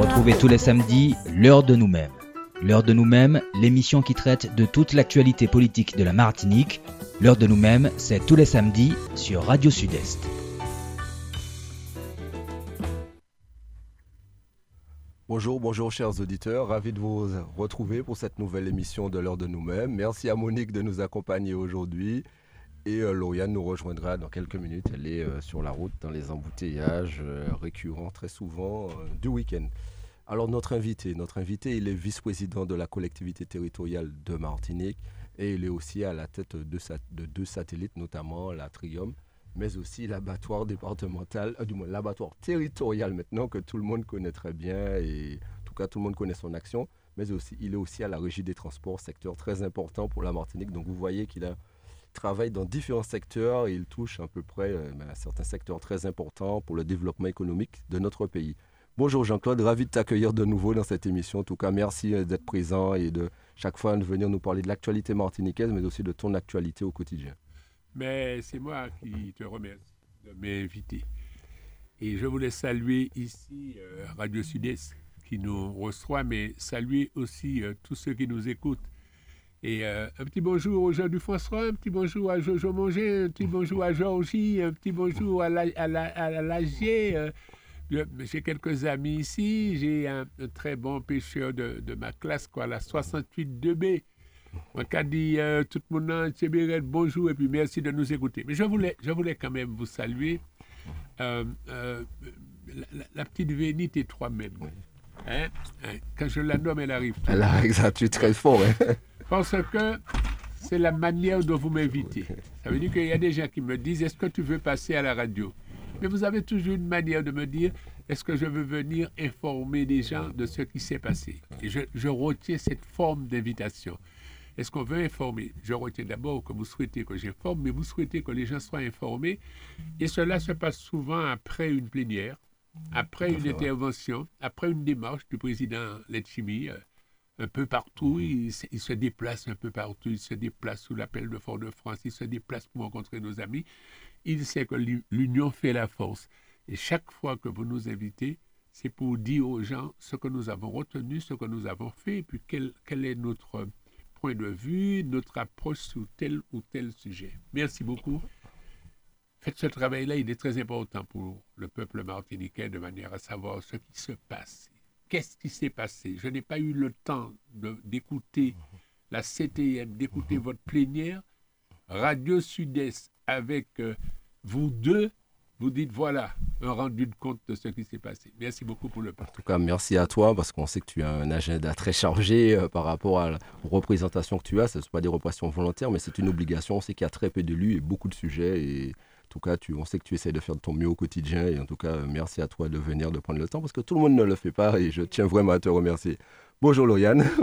Retrouvez tous les samedis l'heure de nous-mêmes. L'heure de nous-mêmes, l'émission qui traite de toute l'actualité politique de la Martinique. L'heure de nous-mêmes, c'est tous les samedis sur Radio Sud-Est. Bonjour, bonjour chers auditeurs, ravi de vous retrouver pour cette nouvelle émission de l'heure de nous-mêmes. Merci à Monique de nous accompagner aujourd'hui. Et euh, Lauriane nous rejoindra dans quelques minutes. Elle est euh, sur la route dans les embouteillages euh, récurrents très souvent du week-end. Alors notre invité, notre invité, il est vice-président de la collectivité territoriale de Martinique et il est aussi à la tête de, de deux satellites, notamment la Trium, mais aussi l'abattoir départemental, du moins l'abattoir territorial maintenant que tout le monde connaît très bien et en tout cas tout le monde connaît son action. Mais aussi, il est aussi à la régie des transports, secteur très important pour la Martinique. Donc vous voyez qu'il a travaille dans différents secteurs et il touche à peu près euh, ben, certains secteurs très importants pour le développement économique de notre pays. Bonjour Jean-Claude, ravi de t'accueillir de nouveau dans cette émission. En tout cas, merci euh, d'être présent et de chaque fois de venir nous parler de l'actualité martiniquaise, mais aussi de ton actualité au quotidien. Mais c'est moi qui te remercie de m'inviter. Et je voulais saluer ici euh, Radio Sud-Est qui nous reçoit, mais saluer aussi tous ceux qui nous écoutent et euh, un petit bonjour aux gens du François, un petit bonjour à Jojo Manger, un petit bonjour à Georgie, un petit bonjour à, la, à, la, à euh, j'ai quelques amis ici. J'ai un, très bon pêcheur de, de, ma classe, quoi, la 68 2B. Moi, qui dit euh, tout le monde, bonjour et puis merci de nous écouter. Mais je voulais, je voulais quand même vous saluer. la, petite Vénite et toi-même. Hein? hein? Quand je la nomme, elle arrive. Elle arrive, tu es très fort. Hein? Parce que c'est la manière dont vous m'invitez. Ça veut dire qu'il y a des gens qui me disent Est-ce que tu veux passer à la radio? Mais vous avez toujours une manière de me dire Est-ce que je veux venir informer les gens de ce qui s'est passé? Et je, retiens cette forme d'invitation. Est-ce qu'on veut informer? Je retiens d'abord que vous souhaitez que j'informe, mais vous souhaitez que les gens soient informés. Et cela se passe souvent après une plénière, après une intervention, après une démarche du président Letchimi, euh, un peu partout. Il, se déplace un peu partout. Il se déplace sous l'appel de Fort-de-France. Il se déplace pour rencontrer nos amis. Il sait que l'union fait la force. Et chaque fois que vous nous invitez, c'est pour dire aux gens ce que nous avons retenu, ce que nous avons fait, et puis quel, quel est notre point de vue, notre approche sur tel ou tel sujet. Merci beaucoup. Faites ce travail-là, il est très important pour le peuple martiniquais de manière à savoir ce qui se passe qu'est-ce qui s'est passé? Je n'ai pas eu le temps d'écouter la CTM, d'écouter votre plénière. Radio Sud-Est avec euh, vous deux, vous dites voilà, un rendu de compte de ce qui s'est passé. Merci beaucoup pour le partage. En tout cas, merci à toi parce qu'on sait que tu as un agenda très chargé euh, par rapport à, aux représentations que tu as. Ce ne sont pas des représentations volontaires, mais c'est une obligation. On sait qu'il y a très peu d'élus et beaucoup de sujets. Et en tout cas, tu, on sait que tu essaies de faire de ton mieux au quotidien. Et en tout cas, merci à toi de venir, de prendre le temps, parce que tout le monde ne le fait pas. Et je tiens vraiment à te remercier. Bonjour Lauriane.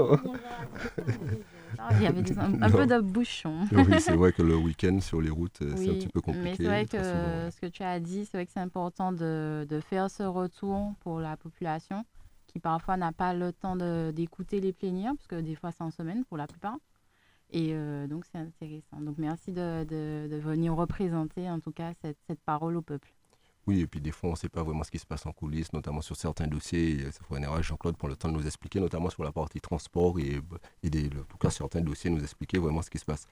Il y avait un, peu de bouchon. oui, c'est vrai que le week-end sur les routes, c'est un petit peu compliqué. Mais c'est vrai que ce que tu as dit, c'est vrai que c'est important de, de, faire ce retour pour la population qui parfois n'a pas le temps d'écouter les plénières, parce que des fois c'est en semaine pour la plupart. Et euh, donc, c'est intéressant. Donc, merci de, venir représenter, en tout cas, cette, parole au peuple. Oui, et puis des fois, on ne sait pas vraiment ce qui se passe en coulisses, notamment sur certains dossiers. Il Jean-Claude prend le temps de nous expliquer, notamment sur la partie transport et, et des, en tout cas, certains dossiers, nous expliquer vraiment ce qui se passe.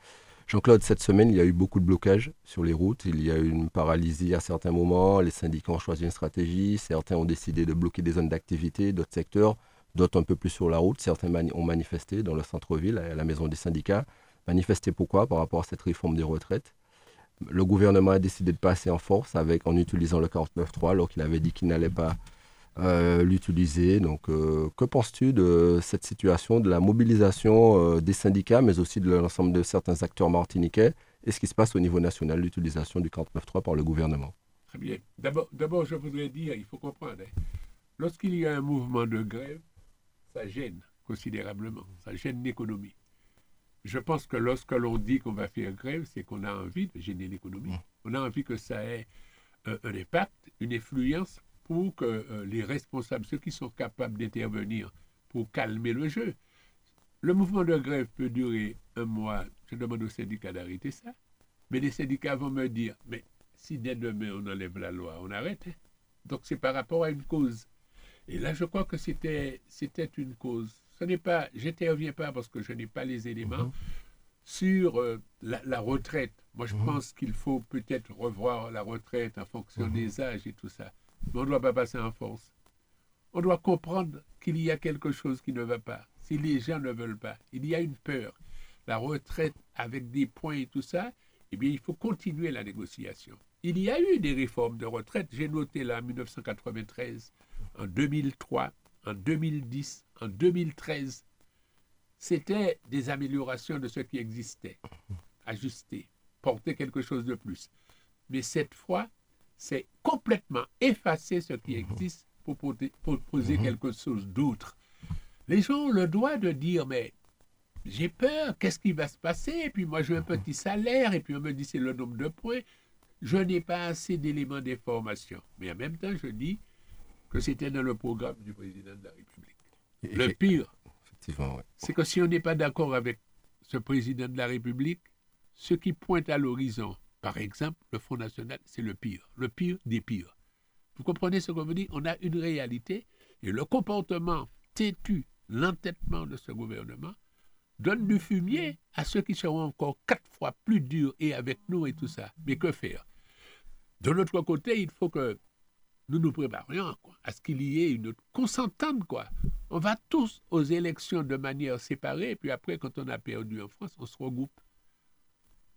Jean-Claude, cette semaine, il y a eu beaucoup de blocages sur les routes. Il y a eu une paralysie à certains moments. Les syndicats ont choisi une stratégie. Certains ont décidé de bloquer des zones d'activité, d'autres secteurs d'autres un peu plus sur la route. Certains ont manifesté dans le centre-ville, à la maison des syndicats. Manifesté pourquoi? Par rapport à cette réforme des retraites. Le gouvernement a décidé de passer en force avec, en utilisant le 49.3 alors qu'il avait dit qu'il n'allait pas euh, l'utiliser. Donc, euh, que penses-tu de cette situation, de la mobilisation euh, des syndicats, mais aussi de l'ensemble de certains acteurs martiniquais? Et ce qui se passe au niveau national, l'utilisation du 49.3 par le gouvernement? Très bien. D'abord, je voudrais dire, il faut comprendre, hein, lorsqu'il y a un mouvement de grève, ça gêne considérablement, ça gêne l'économie. Je pense que lorsque l'on dit qu'on va faire grève, c'est qu'on a envie de gêner l'économie. Mmh. On a envie que ça ait un, impact, une influence pour que euh, les responsables, ceux qui sont capables d'intervenir pour calmer le jeu. Le mouvement de grève peut durer un mois. Je demande aux syndicats d'arrêter ça. Mais les syndicats vont me dire, mais si dès demain on enlève la loi, on arrête. Hein. Donc c'est par rapport à une cause. Et là, je crois que c'était c'était une cause. Ce n'est pas, j'interviens pas parce que je n'ai pas les éléments Mhm. sur euh, la, la retraite. Moi, je Mhm. pense qu'il faut peut-être revoir la retraite en fonction Mhm. des âges et tout ça. Mais on ne doit pas passer en force. On doit comprendre qu'il y a quelque chose qui ne va pas. Si les gens ne veulent pas, il y a une peur. La retraite avec des points et tout ça, eh bien, il faut continuer la négociation. Il y a eu des réformes de retraite. J'ai noté là en 1993, en 2003, en 2010, en 2013. C'était des améliorations de ce qui existait, ajuster, porter quelque chose de plus. Mais cette fois, c'est complètement effacer ce qui existe pour poser, pour poser Mhm. quelque chose d'autre. Les gens ont le droit de dire, mais j'ai peur, qu'est-ce qui va se passer? Et puis moi, j'ai un petit salaire, et puis on me dit c'est le nombre de points. Je n'ai pas assez d'éléments d'information. Mais en même temps, je dis que c'était dans le programme du président de la République. Le pire, ouais. c'est que si on n'est pas d'accord avec ce président de la République, ce qui pointe à l'horizon, par exemple, le Front National, c'est le pire, le pire des pires. Vous comprenez ce qu'on veut dire? On a une réalité et le comportement têtu, l'entêtement de ce gouvernement donne du fumier à ceux qui seront encore quatre fois plus durs et avec nous et tout ça. Mais que faire? De l'autre côté, il faut que nous nous préparions à ce qu'il y ait une consentante, quoi. On va tous aux élections de manière séparée, et puis après, quand on a perdu en France, on se regroupe.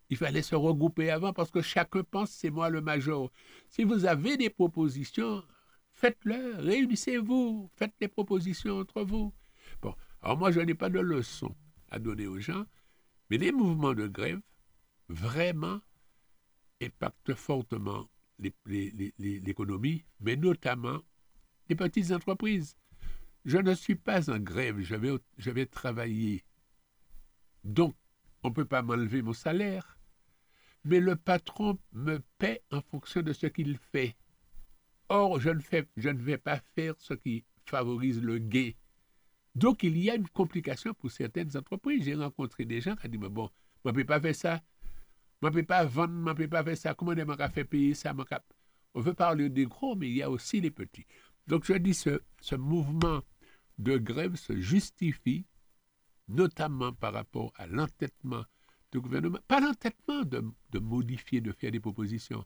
Il fallait se regrouper avant parce que chacun pense c'est moi le major. Si vous avez des propositions, faites-le, réunissez-vous, faites des propositions entre vous. Bon, alors moi je n'ai pas de leçon à donner aux gens, mais les mouvements de grève vraiment impactent fortement l'économie, mais notamment les petites entreprises. Je ne suis pas en grève, je vais, travailler. Donc, on ne peut pas m'enlever mon salaire. Mais le patron me paie en fonction de ce qu'il fait. Or, je ne, fais, je ne vais pas faire ce qui favorise le gain. Donc, il y a une complication pour certaines entreprises. J'ai rencontré des gens qui ont dit, mais bon, je ne peux pas faire ça. Je ne peux pas vendre, je ne peux pas faire ça. Comment on m'a fait payer ça On veut parler des gros, mais il y a aussi les petits. Donc, je dis, ce, ce mouvement de grève se justifie, notamment par rapport à l'entêtement du gouvernement. Pas l'entêtement de, de modifier, de faire des propositions,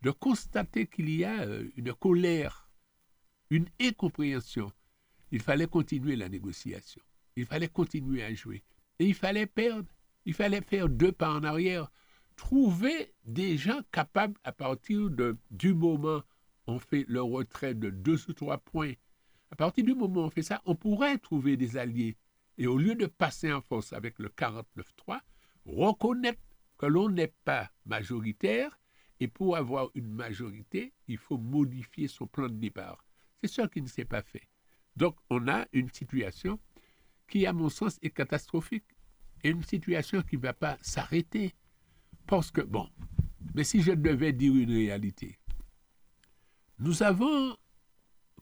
de constater qu'il y a euh, une colère, une incompréhension. Il fallait continuer la négociation. Il fallait continuer à jouer. Et il fallait perdre. Il fallait faire deux pas en arrière. Trouver des gens capables, à partir du moment où on fait le retrait de deux ou trois points, à partir du moment où on fait ça, on pourrait trouver des alliés. Et au lieu de passer en force avec le 49-3, reconnaître que l'on n'est pas majoritaire et pour avoir une majorité, il faut modifier son plan de départ. C'est ça qui ne s'est pas fait. Donc, on a une situation qui, à mon sens, est catastrophique et une situation qui ne va pas s'arrêter. Parce que, bon, mais si je devais dire une réalité, nous avons,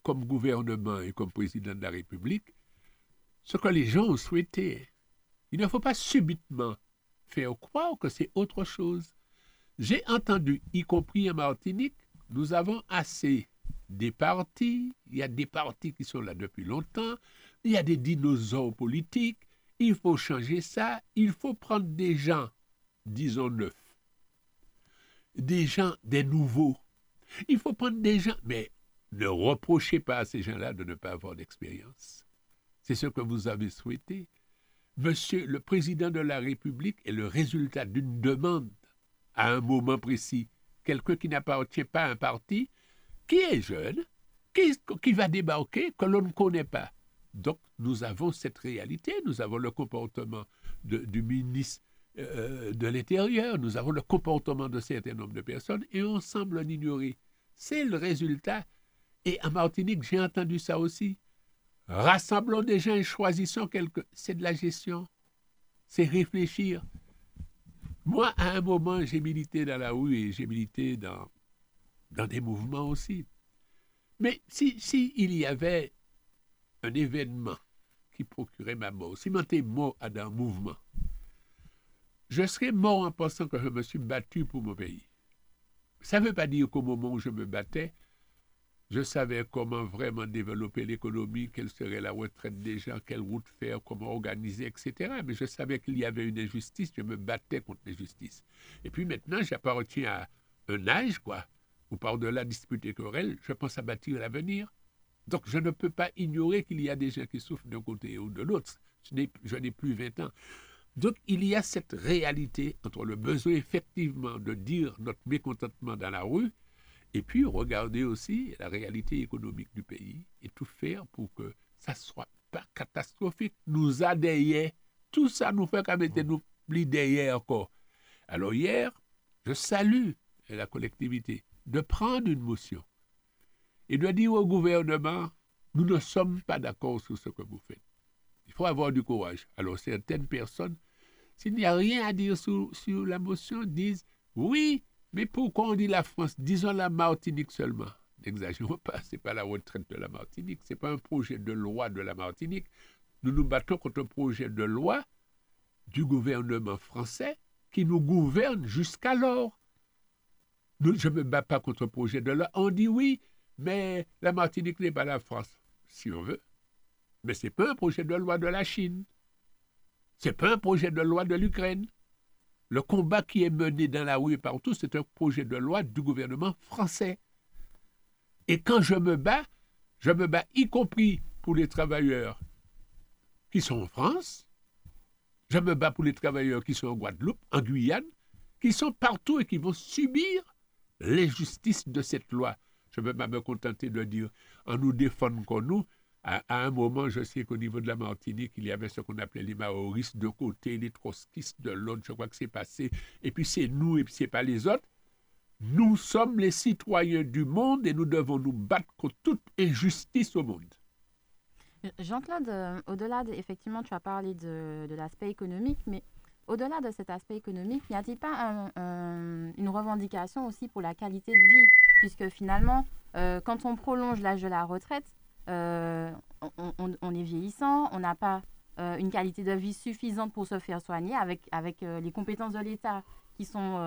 comme gouvernement et comme président de la République, ce que les gens ont souhaité. Il ne faut pas subitement faire croire que c'est autre chose. J'ai entendu, y compris en Martinique, nous avons assez des partis, il y a des partis qui sont là depuis longtemps, il y a des dinosaures politiques, il faut changer ça, il faut prendre des gens, disons neufs, des gens, des nouveaux. Il faut prendre des gens, mais ne reprochez pas à ces gens-là de ne pas avoir d'expérience. C'est ce que vous avez souhaité. Monsieur le président de la République est le résultat d'une demande à un moment précis. Quelqu'un qui n'appartient pas à un parti, qui est jeune, qui, va débarquer, que l'on ne connaît pas. Donc, nous avons cette réalité, nous avons le comportement du ministre euh, de l'Intérieur, nous avons le comportement de certain nombre de personnes et on semble l'ignorer. C'est le résultat. Et en Martinique, j'ai entendu ça aussi. Rassemblons des gens et choisissons quelques. C'est de la gestion. C'est réfléchir. Moi, à un moment, j'ai milité dans la rue et j'ai milité dans, dans des mouvements aussi. Mais si, si il y avait un événement qui procurait ma mort, si j'étais mort à un mouvement, je serais mort en pensant que je me suis battu pour mon pays. Ça ne veut pas dire qu'au moment où je me battais, Je savais comment vraiment développer l'économie, quelle serait la retraite des gens, quelle route faire, comment organiser, etc. Mais je savais qu'il y avait une injustice, je me battais contre l'injustice. Et puis maintenant, j'appartiens à un âge, quoi, où par-delà disputer querelle, je pense à bâtir l'avenir. Donc je ne peux pas ignorer qu'il y a des gens qui souffrent d'un côté ou de l'autre. Je n'ai plus 20 ans. Donc il y a cette réalité entre le besoin effectivement de dire notre mécontentement dans la rue et puis regarder aussi la réalité économique du pays et tout faire pour que ça soit pas catastrophique. Nous adhérer, tout ça nous fait comme était nous derrière encore. Alors hier, je salue la collectivité de prendre une motion et de dire au gouvernement, nous ne sommes pas d'accord sur ce que vous faites. Faut avoir du courage. Alors certaines personnes, s'il n'y a rien à dire sur, sur la motion, disent, oui, mais pourquoi on dit la France? Disons la Martinique seulement. N'exagérons pas, ce n'est pas la retraite de la Martinique, ce n'est pas un projet de loi de la Martinique. Nous nous battons contre un projet de loi du gouvernement français qui nous gouverne jusqu'alors. Je ne me bats pas contre un projet de loi. On dit oui, mais la Martinique n'est pas la France, si on veut. Mais ce n'est pas un projet de loi de la Chine. Ce n'est pas un projet de loi de l'Ukraine. Le combat qui est mené dans la rue et partout, c'est un projet de loi du gouvernement français. Et quand je me bats, je me bats y compris pour les travailleurs qui sont en France, je me bats pour les travailleurs qui sont en Guadeloupe, en Guyane, qui sont partout et qui vont subir l'injustice de cette loi. Je ne peux pas me contenter de dire en nous défendant comme nous, à, un moment, je sais qu'au niveau de la Martinique, il y avait ce qu'on appelait les maoristes de côté, les trotskistes de l'autre. Je crois que c'est passé. Et puis c'est nous et puis c'est pas les autres. Nous sommes les citoyens du monde et nous devons nous battre contre toute injustice au monde. Jean-Claude, euh, au-delà, de, effectivement, tu as parlé de, l'aspect économique, mais au-delà de cet aspect économique, n'y a-t-il pas une revendication aussi pour la qualité de vie? Puisque finalement, euh, quand on prolonge l'âge de la retraite, euh, on, est vieillissant, on n'a pas euh, une qualité de vie suffisante pour se faire soigner avec, avec euh, les compétences de l'État qui sont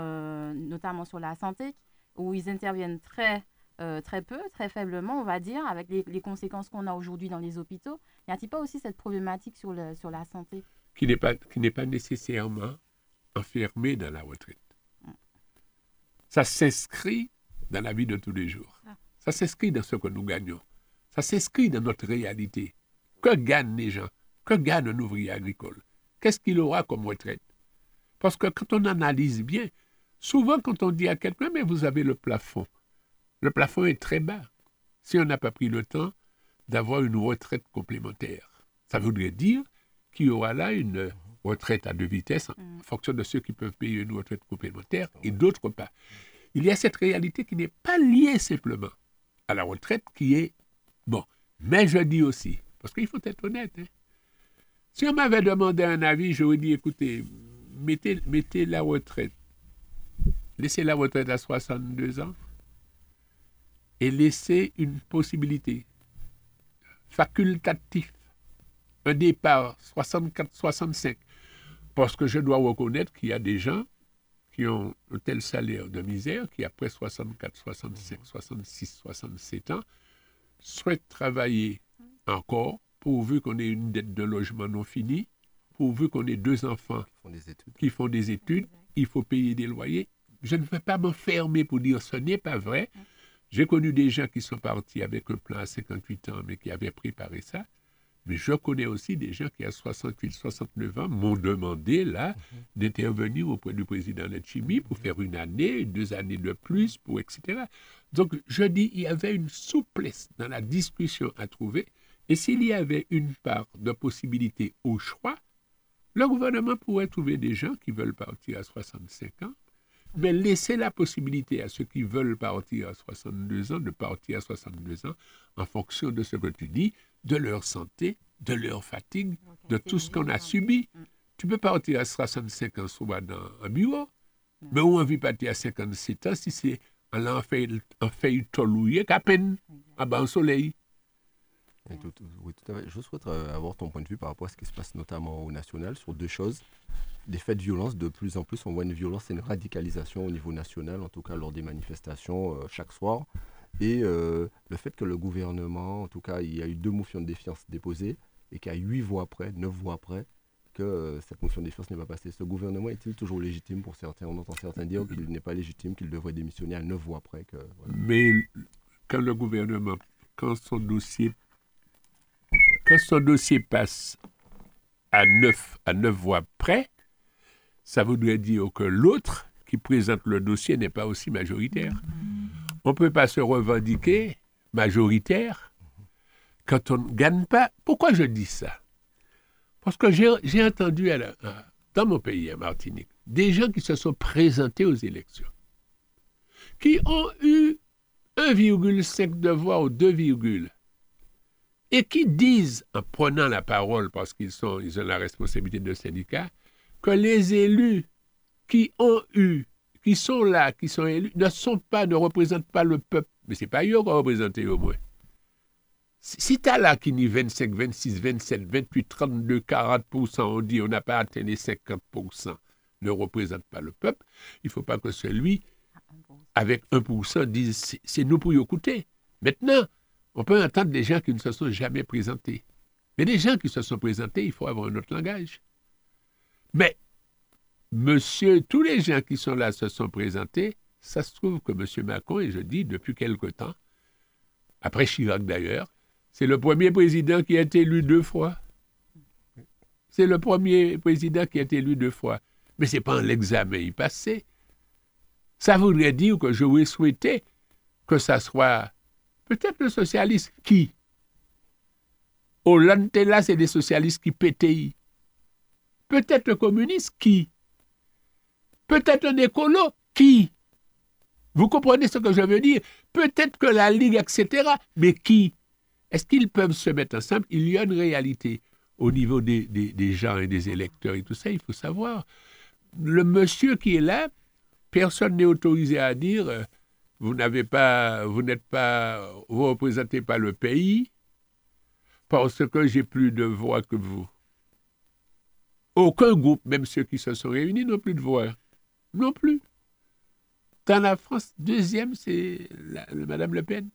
notamment sur la santé, où ils interviennent très, très peu, très faiblement, on va dire, avec les, conséquences qu'on a aujourd'hui dans les hôpitaux. N'y a-t-il pas aussi cette problématique sur, le, sur la santé? Qui n'est pas, qui pas nécessairement enfermée dans la retraite. Mm. Ça s'inscrit dans la vie de tous les jours. Ah. Ça s'inscrit dans ce que nous gagnons. Ça s'inscrit dans notre réalité. Que gagnent les gens? Que gagne un ouvrier agricole? Qu'est-ce qu'il aura comme retraite? Parce que quand on analyse bien, souvent quand on dit à quelqu'un, mais vous avez le plafond, le plafond est très bas. Si on n'a pas pris le temps d'avoir une retraite complémentaire, ça voudrait dire qu'il y aura là une retraite à deux vitesses en mm. fonction de ceux qui peuvent payer une retraite complémentaire et d'autres pas. Il y a cette réalité qui n'est pas liée simplement à la retraite, qui est Bon, mais je dis aussi, parce qu'il faut être honnête, hein. si on m'avait demandé un avis, j'aurais dit, écoutez, mettez, mettez la retraite, laissez la retraite à 62 ans et laissez une possibilité facultative, un départ 64-65, parce que je dois reconnaître qu'il y a des gens qui ont un tel salaire de misère qui, après 64, 65, 66, 67 ans, souhaite travailler encore, pourvu qu'on ait une dette de logement non finie, pourvu qu'on ait deux enfants qui font des études, il faut payer des loyers. Je ne vais pas m'enfermer pour dire ce n'est pas vrai. J'ai connu des gens qui sont partis avec un plan à 58 ans, mais qui avaient préparé ça. Mais je connais aussi des gens qui, à 68, 69 ans, m'ont demandé, là, mhm. d'intervenir auprès du président Letchimi pour faire une année, deux années de plus, pour etc. Donc, je dis, il y avait une souplesse dans la discussion à trouver. Et s'il y avait une part de possibilité au choix, le gouvernement pourrait trouver des gens qui veulent partir à 65 ans, mais laisser la possibilité à ceux qui veulent partir à 62 ans de partir à 62 ans en fonction de ce que tu dis, de leur santé, de leur fatigue, de tout ce qu'on a subi. Mm. Tu peux partir à 65 ans soit dans un bureau, mais on envie partir à 57 ans si c'est en fait, en fait tolouiller qu'à peine à bas soleil. oui, tout à fait. Je souhaite euh, avoir ton point de vue par rapport à ce qui se passe notamment au national sur deux choses. Des faits de violence, de plus en plus, on voit une violence et une radicalisation au niveau national, en tout cas lors des manifestations euh, chaque soir. Et euh, le fait que le gouvernement, en tout cas, il y a eu deux motions de défiance déposées et qu'à huit voix près, neuf voix près, que euh, cette motion de défiance n'est pas passée. Ce gouvernement est-il toujours légitime pour certains? On entend certains dire qu'il n'est pas légitime, qu'il devrait démissionner à neuf voix près. Que, Mais quand le gouvernement, quand son dossier, quand son dossier passe à neuf, à neuf voix près, ça voudrait dire que l'autre qui présente le dossier n'est pas aussi majoritaire. On ne peut pas se revendiquer majoritaire quand on ne gagne pas. Pourquoi je dis ça? Parce que j'ai entendu dans mon pays, à Martinique, des gens qui se sont présentés aux élections, qui ont eu 1,5 de voix ou 2, et qui disent, en prenant la parole parce qu'ils ils ont la responsabilité de syndicat, que les élus qui ont eu, qui sont là, qui sont élus, ne sont pas, ne représentent pas le peuple. Mais ce n'est pas eux qui représentent au moins. Si tu as là qui dit 25, 26, 27, 28, 32, 40% on dit on n'a pas atteint les 50% ne représente pas le peuple, il ne faut pas que celui avec 1% dise c'est nous pour y écouter. Maintenant, on peut entendre des gens qui ne se sont jamais présentés. Mais des gens qui se sont présentés, il faut avoir un autre langage. Mais Monsieur, tous les gens qui sont là se sont présentés. Ça se trouve que M. Macron, et je dis depuis quelque temps, après Chirac d'ailleurs, c'est le premier président qui a été élu deux fois. C'est le premier président qui a été élu deux fois. Mais ce n'est pas en l'examen passé. Ça voudrait dire que je voulais souhaiter que ça soit peut-être le socialiste qui. Hollande, là, c'est des socialistes qui PTI. Peut-être le communiste qui. Peut-être un écolo qui? Vous comprenez ce que je veux dire? Peut-être que la Ligue, etc. Mais qui? Est-ce qu'ils peuvent se mettre ensemble? Il y a une réalité. Au niveau des, des, gens et des électeurs et tout ça, il faut savoir. Le monsieur qui est là, personne n'est autorisé à dire euh, vous n'avez pas, vous n'êtes pas, vous représentez pas le pays parce que j'ai plus de voix que vous. Aucun groupe, même ceux qui se sont réunis, n'ont plus de voix non plus. Dans la France, deuxième, c'est Madame Le Pen.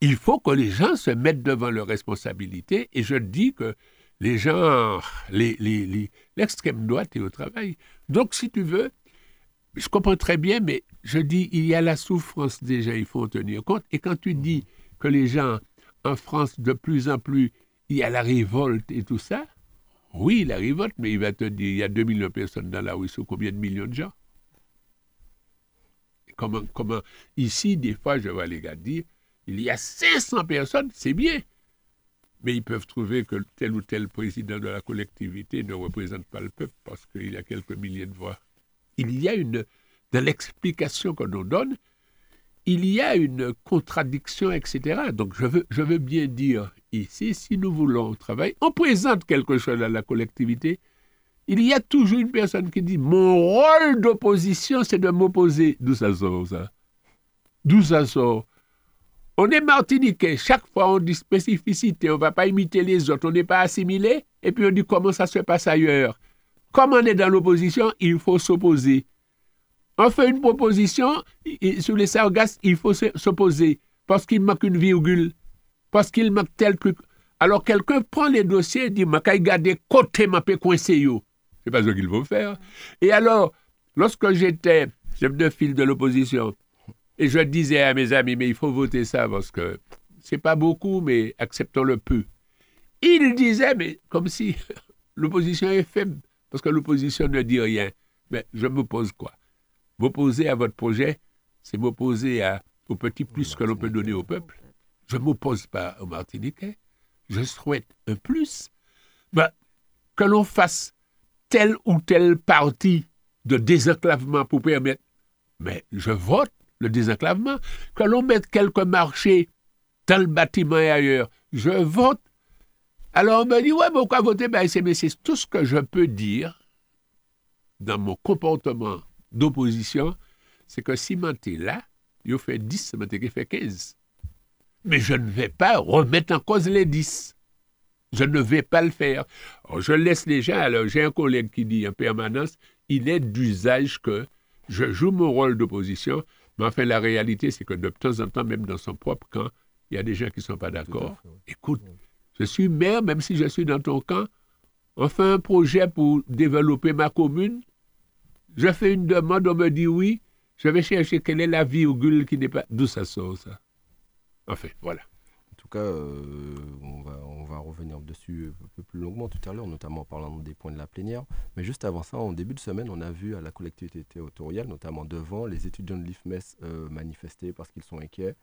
Il faut que les gens se mettent devant leurs responsabilités et je dis que les gens, l'extrême les, droite est au travail. Donc, si tu veux, je comprends très bien, mais je dis, il y a la souffrance gens, il faut en tenir compte. Et quand tu dis que les gens, en France, de plus en plus, il y a la révolte et tout ça, oui, la révolte, mais il va te dire, il y a 2 millions de personnes dans la rue, c'est combien de millions de gens? Comment, comment, Ici, des fois, je vois les gars dire, il y a 500 personnes, c'est bien. Mais ils peuvent trouver que tel ou tel président de la collectivité ne représente pas le peuple parce qu'il y a quelques milliers de voix. Il y a une, dans l'explication qu'on nous donne, il y a une contradiction, etc. Donc je veux, bien dire ici, si nous voulons travailler, on présente quelque chose à la collectivité. Il y a toujours une personne qui dit Mon rôle d'opposition, c'est de m'opposer. D'où ça sort, ça? D'où ça sort? On est martiniquais, chaque fois on dit spécificité, on ne va pas imiter les autres, on n'est pas assimilé, et puis on dit comment ça se passe ailleurs? Comme on est dans l'opposition, il faut s'opposer. On fait une proposition, sur les sargasses, il faut s'opposer parce qu'il manque une virgule, parce qu'il manque tel truc. Alors quelqu'un prend les dossiers et dit, ma garder côté ma pe coincé. C'est pas ce qu'il faut faire. Et alors, lorsque j'étais chef de file de l'opposition, et je disais à mes amis, mais il faut voter ça parce que c'est pas beaucoup, mais acceptons le peu. Ils disaient, mais comme si l'opposition est faible, parce que l'opposition ne dit rien. Mais je me pose quoi? M'opposer à votre projet, c'est m'opposer au petit plus que l'on peut donner au peuple. Je ne m'oppose pas au Martiniquais. Je souhaite un plus. Ben, que l'on fasse telle ou telle partie de désenclavement pour permettre. Mais je vote le désenclavement. Que l'on mette quelques marchés dans le bâtiment et ailleurs. Je vote. Alors on me dit, ouais, pourquoi voter? Ben, C'est tout ce que je peux dire dans mon comportement d'opposition, c'est que si es là, il fait 10, il fait 15. Mais je ne vais pas remettre en cause les 10. Je ne vais pas le faire. je laisse les gens. Alors, j'ai un collègue qui dit en permanence il est d'usage que je joue mon rôle d'opposition, Mais enfin, la réalité, c'est que de temps en temps, même dans son propre camp, il y a des gens qui ne sont pas d'accord. Écoute, je suis maire, même si je suis dans ton camp, on fait un projet pour développer ma commune. Je fais une demande, on me dit oui. Je vais chercher quelle est la virgule qui n'est pas. D'où ça sort, ça Enfin, voilà. En tout cas, euh, on, va, revenir dessus un peu plus longuement tout à l'heure, notamment en parlant des points de la plénière. Mais juste avant ça, en début de semaine, on a vu à la collectivité territoriale, notamment devant, les étudiants de l'IFMES euh, manifester parce qu'ils sont inquiets.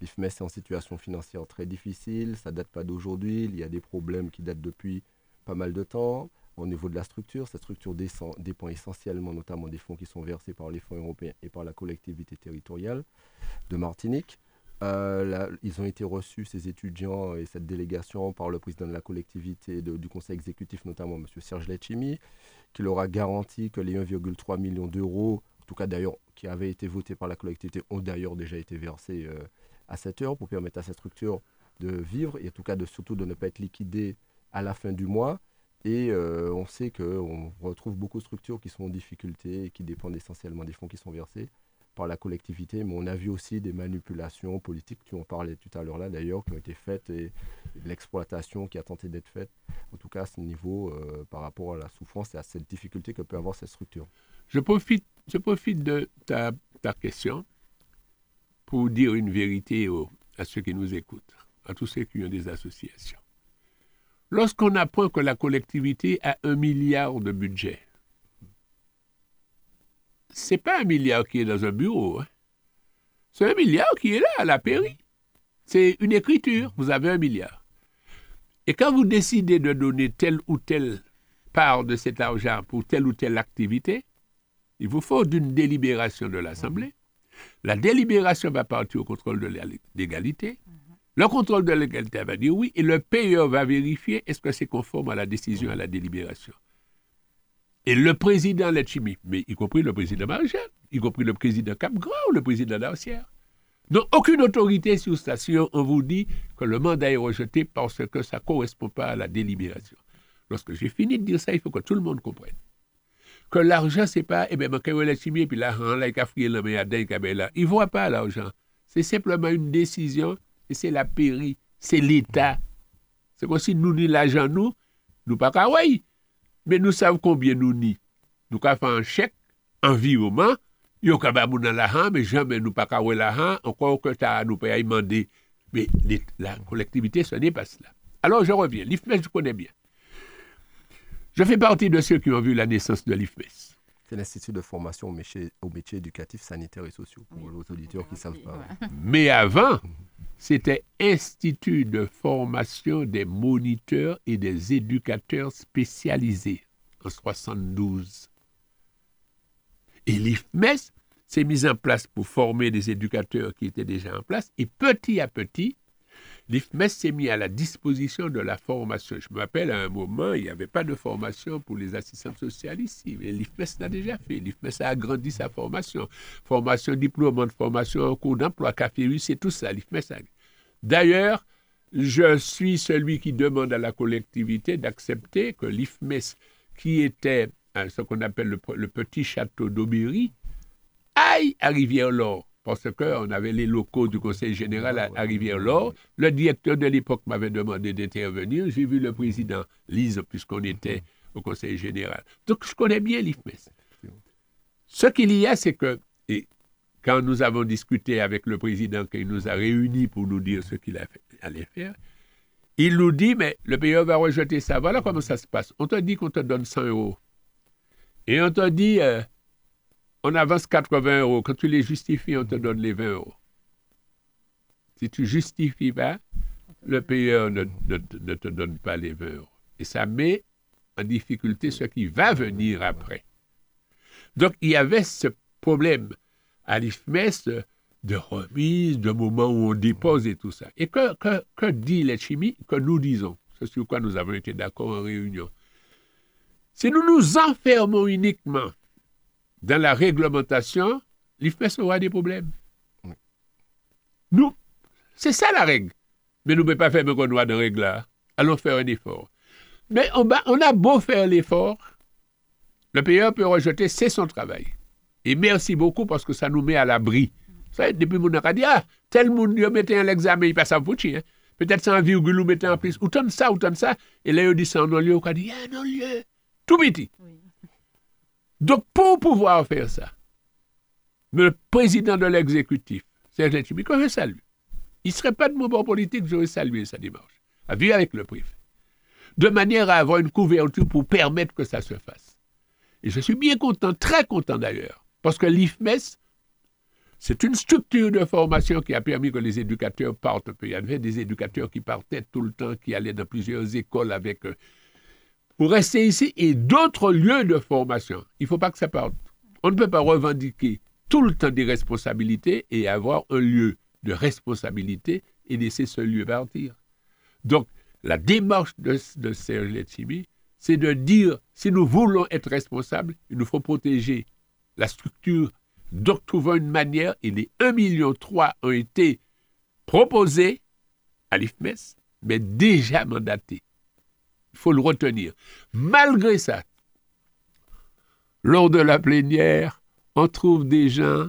L'IFMES est en situation financière très difficile, ça date pas d'aujourd'hui, il y a des problèmes qui datent depuis pas mal de temps. Au niveau de la structure, cette structure dépend essentiellement notamment des fonds qui sont versés par les fonds européens et par la collectivité territoriale de Martinique. Euh, ils ont été reçus, ces étudiants et cette délégation, par le président de la collectivité du conseil exécutif, notamment M. Serge Letchimi, qui leur a garanti que les 1,3 million d'euros, en tout cas d'ailleurs qui avaient été votés par la collectivité, ont d'ailleurs déjà été versés euh, à cette heure pour permettre à cette structure de vivre et en tout cas de, surtout de ne pas être liquidée à la fin du mois. Et euh, on sait qu'on retrouve beaucoup de structures qui sont en difficulté et qui dépendent essentiellement des fonds qui sont versés par la collectivité, mais on a vu aussi des manipulations politiques, tu en parlais tout à l'heure là d'ailleurs, qui ont été faites et, l'exploitation qui a tenté d'être faite, en tout cas à ce niveau, euh, par rapport à la souffrance et à cette difficulté que peut avoir cette structure. Je profite, je profite de ta, ta question pour dire une vérité à ceux qui nous écoutent, à tous ceux qui ont des associations. Lorsqu'on apprend que la collectivité a un milliard de budget, c'est pas un milliard qui est dans un bureau. Hein. C'est un milliard qui est là, à la pairie. C'est une écriture. Vous avez un milliard. Et quand vous décidez de donner telle ou telle part de cet argent pour telle ou telle activité, il vous faut d'une délibération de l'Assemblée. La délibération va partir au contrôle de l'égalité. Le contrôle de l'égalité va dire oui, et le payeur va vérifier est-ce que c'est conforme à la décision, à la délibération. Et le président Letchimi, mais y compris le président Marchal, y compris le président Capgras ou le président d'Arcière, n'ont aucune autorité sur station. On vous dit que le mandat est rejeté parce que ça ne correspond pas à la délibération. Lorsque j'ai fini de dire ça, il faut que tout le monde comprenne que l'argent, c'est pas, eh bien, et puis l'argent, là, il là, il ne voit pas l'argent. C'est simplement une décision, et c'est la pairie, c'est l'État. C'est comme si nous ni l'argent, nous, nous pas qu'à mais nous savons combien nous ni. Nous avons fait un chèque, environnement, nous avons fait l'argent, mais jamais nous pas qu'à l'argent, encore que ça nous pas demander. Mais la collectivité, ce n'est pas cela. Alors je reviens. L'IFMES, je connais bien. Je fais partie de ceux qui ont vu la naissance de l'IFMES. C'est l'Institut de formation aux métiers, éducatifs, sanitaires et sociaux, pour les auditeurs qui ne savent pas. Mais avant, c'était Institut de formation des moniteurs et des éducateurs spécialisés en 72. Et l'IFMES s'est mis en place pour former des éducateurs qui étaient déjà en place. Et petit à petit, l'IFMES s'est mis à la disposition de la formation. Je me rappelle, à un moment, il n'y avait pas de formation pour les assistants sociales ici. Mais l'IFMES l'a déjà fait. L'IFMES a agrandi sa formation. Formation diplôme formation en cours d'emploi, café c'est tout ça. L'IFMES a... D'ailleurs, je suis celui qui demande à la collectivité d'accepter que l'IFMES, qui était ce qu'on appelle le, petit château d'Aubéry, aille à Rivière-L'Or parce qu'on avait les locaux du Conseil général à, Rivière-L'Or. Le directeur de l'époque m'avait demandé d'intervenir. J'ai vu le président Lise, puisqu'on était au Conseil général. Donc, je connais bien l'IFMES. Ce qu'il y a, c'est que, et quand nous avons discuté avec le président, qui nous a réunis pour nous dire ce qu'il allait faire, il nous dit, mais le pays va rejeter ça. Voilà comment ça se passe. On te dit qu'on te donne 100 euros. Et on te dit, euh, on avance 80 euros. Quand tu les justifies, on te donne les 20 euros. Si tu justifies pas, le payeur ne, te donne pas les 20 euros. Et ça met en difficulté ce qui va venir après. Donc, il y avait ce problème à l'IFMES de remise, de moment où on dépose et tout ça. Et que, que, dit la chimie que nous disons C'est sur quoi nous avons été d'accord en réunion. Si nous nous enfermons uniquement dans la réglementation, l'IFMES aura des problèmes. Nous, c'est ça la règle. Mais nous ne pouvons pas faire qu'on doit de règle là. Allons faire un effort. Mais on, on a beau faire l'effort, le payeur peut rejeter, c'est son travail. Et merci beaucoup parce que ça nous met à l'abri. Ça, depuis mon a dit, ah, tel monde, il mettait un examen, il passe à Fouchi, hein. Peut-être c'est un virgule ou mettait en plus, ou tant ça, ou tant ça. Et là, il dit ça en non-lieu, il dit, ah, non-lieu. Tout petit. Donc, pour pouvoir faire ça, le président de l'exécutif, Serge Chimico, je salue. Il ne serait pas de bord politique, j'aurais salué sa démarche, à vu avec le préfet, de manière à avoir une couverture pour permettre que ça se fasse. Et je suis bien content, très content d'ailleurs, parce que l'IFMES, c'est une structure de formation qui a permis que les éducateurs partent Il y avait des éducateurs qui partaient tout le temps, qui allaient dans plusieurs écoles avec eux, pour rester ici, et d'autres lieux de formation. Il ne faut pas que ça parte. On ne peut pas revendiquer tout le temps des responsabilités et avoir un lieu de responsabilité et laisser ce lieu partir. Donc, la démarche de, de Serge Letchimi, c'est de dire, si nous voulons être responsables, il nous faut protéger la structure. Donc, trouvons une manière, et les 1,3 million ont été proposés à l'IFMES, mais déjà mandatés. Il faut le retenir. Malgré ça, lors de la plénière, on trouve des gens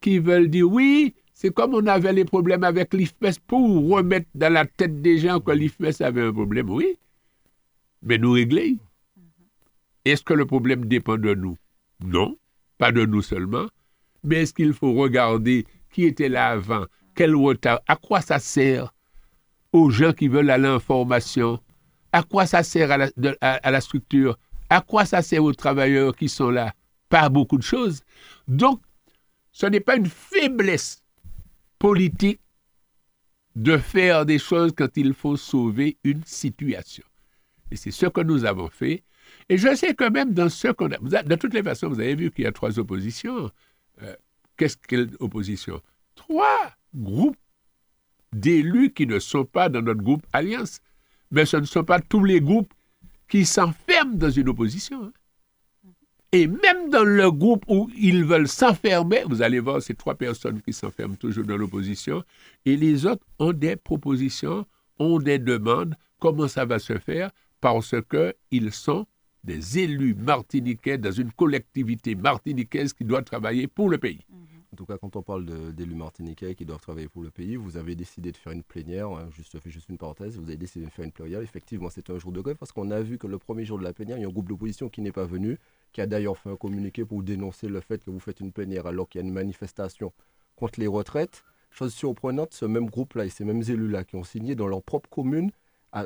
qui veulent dire oui, c'est comme on avait les problèmes avec l'IFMES pour remettre dans la tête des gens que l'IFMES avait un problème. Oui, mais nous régler. Est-ce que le problème dépend de nous? Non, pas de nous seulement. Mais est-ce qu'il faut regarder qui était là avant? Quel retard? À quoi ça sert aux gens qui veulent aller en formation? À quoi ça sert à la, structure? À quoi ça sert aux travailleurs qui sont là? Pas beaucoup de choses. Donc, ce n'est pas une faiblesse politique de faire des choses quand il faut sauver une situation. Et c'est ce que nous avons fait. Et je sais que même dans ce qu'on a... De toutes les façons, vous avez vu qu'il y a trois oppositions. Euh, qu'est-ce qu'est l'opposition Trois groupes d'élus qui ne sont pas dans notre groupe Alliance. Mais ce ne sont pas tous les groupes qui s'enferment dans une opposition. Hein. Et même dans le groupe où ils veulent s'enfermer, vous allez voir ces trois personnes qui s'enferment toujours dans l'opposition, et les autres ont des propositions, ont des demandes. Comment ça va se faire Parce qu'ils sont des élus martiniquais dans une collectivité martiniquaise qui doit travailler pour le pays. Mm. En tout cas, quand on parle d'élus martiniquais qui doivent travailler pour le pays, vous avez décidé de faire une plénière, hein, juste, juste une parenthèse, vous avez décidé de faire une plénière. Effectivement, c'est un jour de grève parce qu'on a vu que le premier jour de la plénière, il y a un groupe d'opposition qui n'est pas venu, qui a d'ailleurs fait un communiqué pour dénoncer le fait que vous faites une plénière alors qu'il y a une manifestation contre les retraites. Chose surprenante, ce même groupe-là et ces mêmes élus-là qui ont signé dans leur propre commune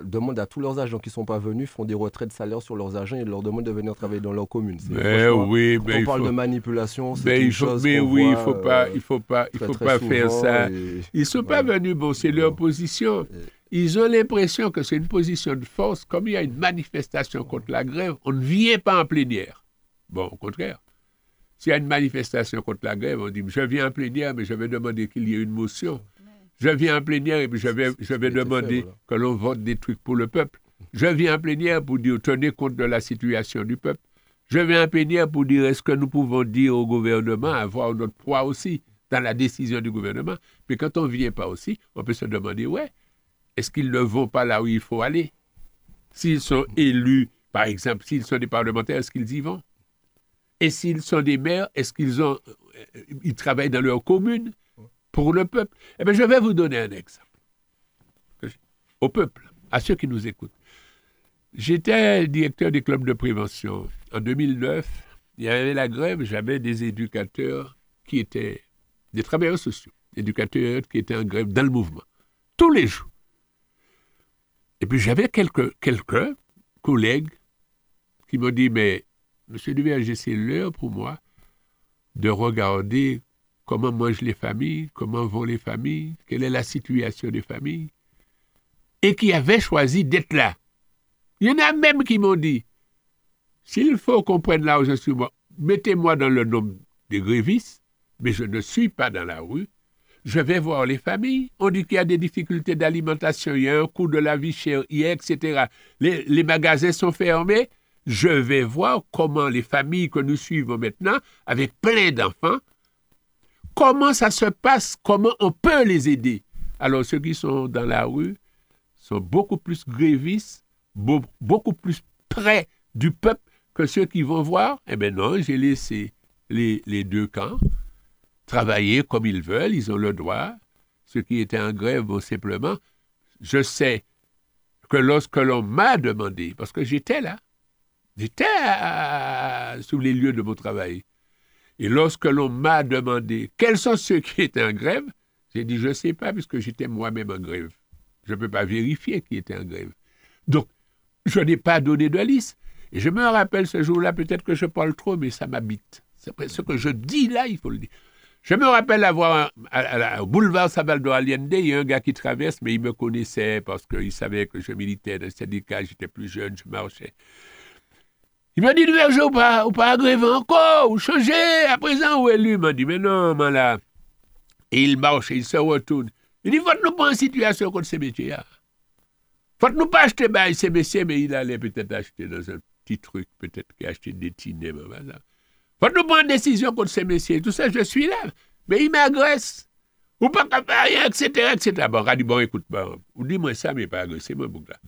demandent à tous leurs agents qui ne sont pas venus, font des retraits de salaire sur leurs agents et leur demandent de venir travailler dans leur commune. Mais oui, mais on parle de manipulation, c'est une chose Mais oui, il faut pas, il faut pas, il faut pas faire ça. Ils sont pas venus, bon, c'est leur position. Ils ont l'impression que c'est une position de force. Comme il y a une manifestation contre la grève, on ne vient pas en plénière. Bon, au contraire. S'il y a une manifestation contre la grève, on dit je viens en plénière, mais je vais demander qu'il y ait une motion. Je viens en plénière et puis je vais, je vais demander que l'on vote des trucs pour le peuple. Je viens en plénière pour dire tenez compte de la situation du peuple. Je viens en plénière pour dire est-ce que nous pouvons dire au gouvernement avoir notre poids aussi dans la décision du gouvernement? Mais quand on ne vient pas aussi, on peut se demander ouais, est-ce qu'ils ne vont pas là où il faut aller? S'ils sont élus, par exemple, s'ils sont des parlementaires, est-ce qu'ils y vont? Et s'ils sont des maires, est-ce qu'ils ont, euh, ils travaillent dans leur commune? Pour le peuple. Eh bien, je vais vous donner un exemple. Au peuple, à ceux qui nous écoutent. J'étais directeur des clubs de prévention. En 2009, il y avait la grève, j'avais des éducateurs qui étaient des travailleurs sociaux, éducateurs qui étaient en grève dans le mouvement, tous les jours. Et puis j'avais quelques, quelques collègues qui m'ont dit, mais Monsieur Duverger, c'est l'heure pour moi de regarder comment mangent les familles, comment vont les familles, quelle est la situation des familles, et qui avaient choisi d'être là. Il y en a même qui m'ont dit, s'il faut qu'on prenne là où je suis, mettez-moi dans le nom des grévistes, mais je ne suis pas dans la rue. Je vais voir les familles. On dit qu'il y a des difficultés d'alimentation, il y a un coût de la vie chère, etc. Les, les magasins sont fermés. Je vais voir comment les familles que nous suivons maintenant, avec plein d'enfants, comment ça se passe, comment on peut les aider. Alors ceux qui sont dans la rue sont beaucoup plus grévistes, beaucoup plus près du peuple que ceux qui vont voir. Eh bien non, j'ai laissé les, deux camps. travailler comme ils veulent, ils ont le droit. Ceux qui étaient en grève, bon, simplement, je sais que lorsque l'on m'a demandé, parce que j'étais là, j'étais sous les lieux de mon travail, et lorsque l'on m'a demandé quels sont ceux qui étaient en grève, j'ai dit je ne sais pas puisque j'étais moi-même en grève. Je ne peux pas vérifier qui était en grève. Donc, je n'ai pas donné de liste. Et je me rappelle ce jour-là, peut-être que je parle trop, mais ça m'habite. Ce que je dis là, il faut le dire. Je me rappelle avoir au boulevard Sabaldo Allende, il y a un gars qui traverse, mais il me connaissait parce qu'il savait que je militais dans le syndicat, j'étais plus jeune, je marchais. Il m'a dit, Verger, ou pas, ou pas agréver encore, ou changer, à présent, est lui? Il m'a dit, mais non, man là. Et il marche, il se retourne. Il dit, faut nous pas en situation contre ces métiers là. Faut nous pas acheter bah, ces métiers, mais il allait peut-être acheter dans un petit truc, peut-être qu'il acheté des tinés, voilà. Faut nous prendre une décision contre ces messieurs. Tout ça, je suis là. Mais il m'agresse. Ou pas rien, etc., etc. Bon, on dit, bon, écoute, bon, ou dis-moi ça, mais pas agresser, moi, là.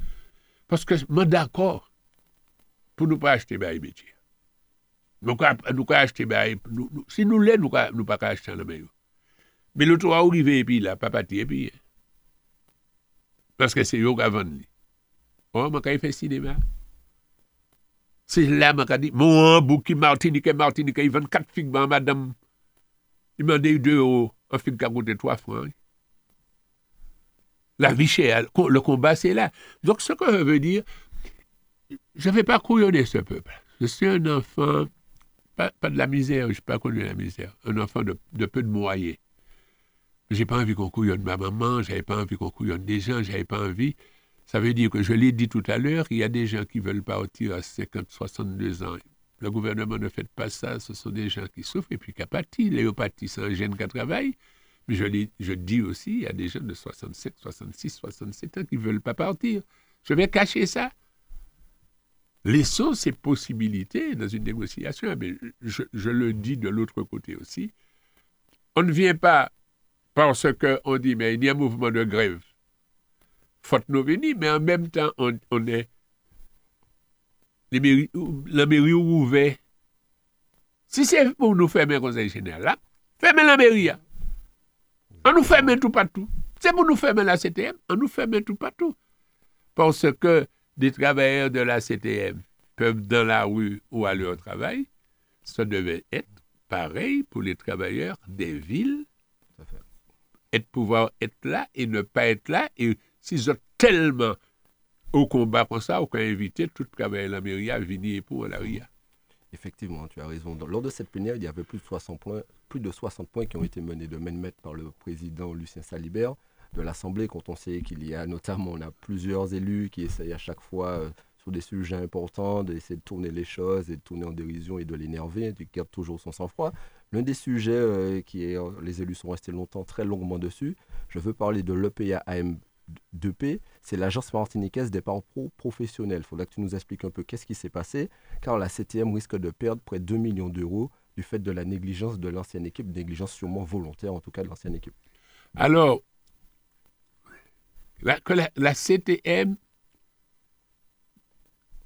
Parce que, moi, d'accord, pour ne pas acheter les métier. Nous nous acheter nous, si nous l'aimons, nous ne pas acheter le meilleur. Mais l'autre va arriver et puis là, pas et puis. Parce que c'est eux qui vendent. Oh, moi, quand il fait cinéma. C'est là que dit, mon bouki Martinique, Martinique, il vend quatre figues, madame. Il m'a dit deux euros, un figue qui a coûté trois francs. La vie chère, le combat, c'est là. Donc, ce que je veux dire, je ne vais pas couillonner ce peuple. Je suis un enfant, pas, de la misère, je n'ai pas connu la misère, un enfant de, peu de moyens. J'ai pas envie qu'on couillonne ma maman, j'avais pas envie qu'on couillonne des gens, j'avais pas envie ça veut dire que, je l'ai dit tout à l'heure, il y a des gens qui veulent partir à 50, 62 ans. Le gouvernement ne fait pas ça, ce sont des gens qui souffrent et puis qui pâti. Léopathie, c'est un gène qui travaille. Mais je, je dis aussi, il y a des jeunes de 67, 66, 67 ans qui ne veulent pas partir. Je vais cacher ça. Laissons ces possibilités dans une négociation. Mais je, le dis de l'autre côté aussi. On ne vient pas parce qu'on dit, mais il y a un mouvement de grève faute nous venir, mais en même temps, on, est. la mairie ouverte. Si c'est pour nous fermer le conseil général, là, fermez la mairie. On nous ferme tout partout. C'est pour nous fermer la CTM, on nous ferme tout partout. Parce que des travailleurs de la CTM peuvent dans la rue ou aller au travail, ça devait être pareil pour les travailleurs des villes. Être pouvoir être là et ne pas être là et S'ils sont tellement au combat comme ça, aucun invité, tout travail la mairie à venir pour la RIA. Effectivement, tu as raison. Lors de cette plénière, il y avait plus de 60 points, plus de 60 points qui ont été menés de main de maître par le président Lucien Salibert de l'Assemblée, quand on sait qu'il y a notamment on a plusieurs élus qui essayent à chaque fois euh, sur des sujets importants d'essayer de tourner les choses et de tourner en dérision et de l'énerver, qui garde toujours son sang-froid. L'un des sujets euh, qui euh, les élus sont restés longtemps, très longuement dessus, je veux parler de l'EPA AM 2P, c'est l'agence martiniquaise des parents pro professionnels. Il faudra que tu nous expliques un peu qu'est-ce qui s'est passé, car la CTM risque de perdre près de 2 millions d'euros du fait de la négligence de l'ancienne équipe, négligence sûrement volontaire en tout cas de l'ancienne équipe. Alors, la, la, CTM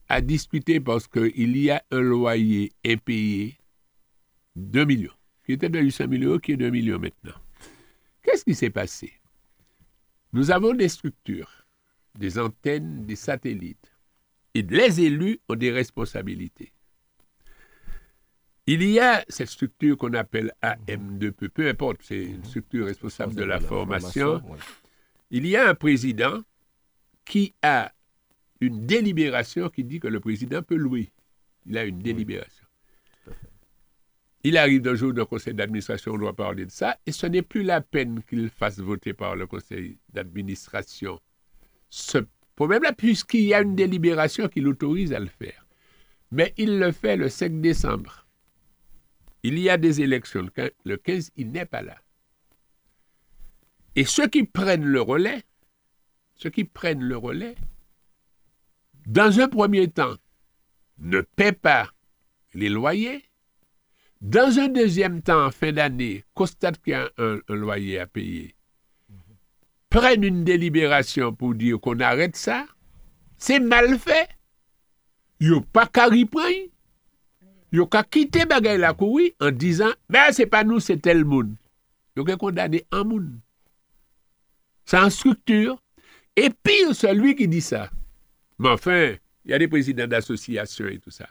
a discuté parce qu'il y a un loyer impayé 2 millions, qui était de 800 millions, qui est 2 millions maintenant. Qu'est-ce qui s'est passé? Nous avons des structures, des antennes, des satellites. Et les élus ont des responsabilités. Il y a cette structure qu'on appelle AM2P, peu importe, c'est une structure responsable de la, formation. Il y a un président qui a une délibération qui dit que le président peut louer. Il a une délibération. Il arrive d'un jour d'un conseil d'administration, on doit parler de ça, et ce n'est plus la peine qu'il fasse voter par le conseil d'administration ce problème-là, puisqu'il y a une délibération qui l'autorise à le faire. Mais il le fait le 5 décembre. Il y a des élections. Le 15, il n'est pas là. Et ceux qui prennent le relais, ceux qui prennent le relais, dans un premier temps, ne paient pas les loyers, dans un deuxième temps, en fin d'année, constate qu'il y a un, loyer à payer. Prennent une délibération pour dire qu'on arrête ça. C'est mal fait. Il n'y a pas qu'à reprendre. Il n'y a qu'à quitter la en disant Ben, c'est pas nous, c'est tel monde. Donc, il condamné un monde. C'est en structure. Et pire, celui qui dit ça. Mais enfin, il y a des présidents d'associations et tout ça.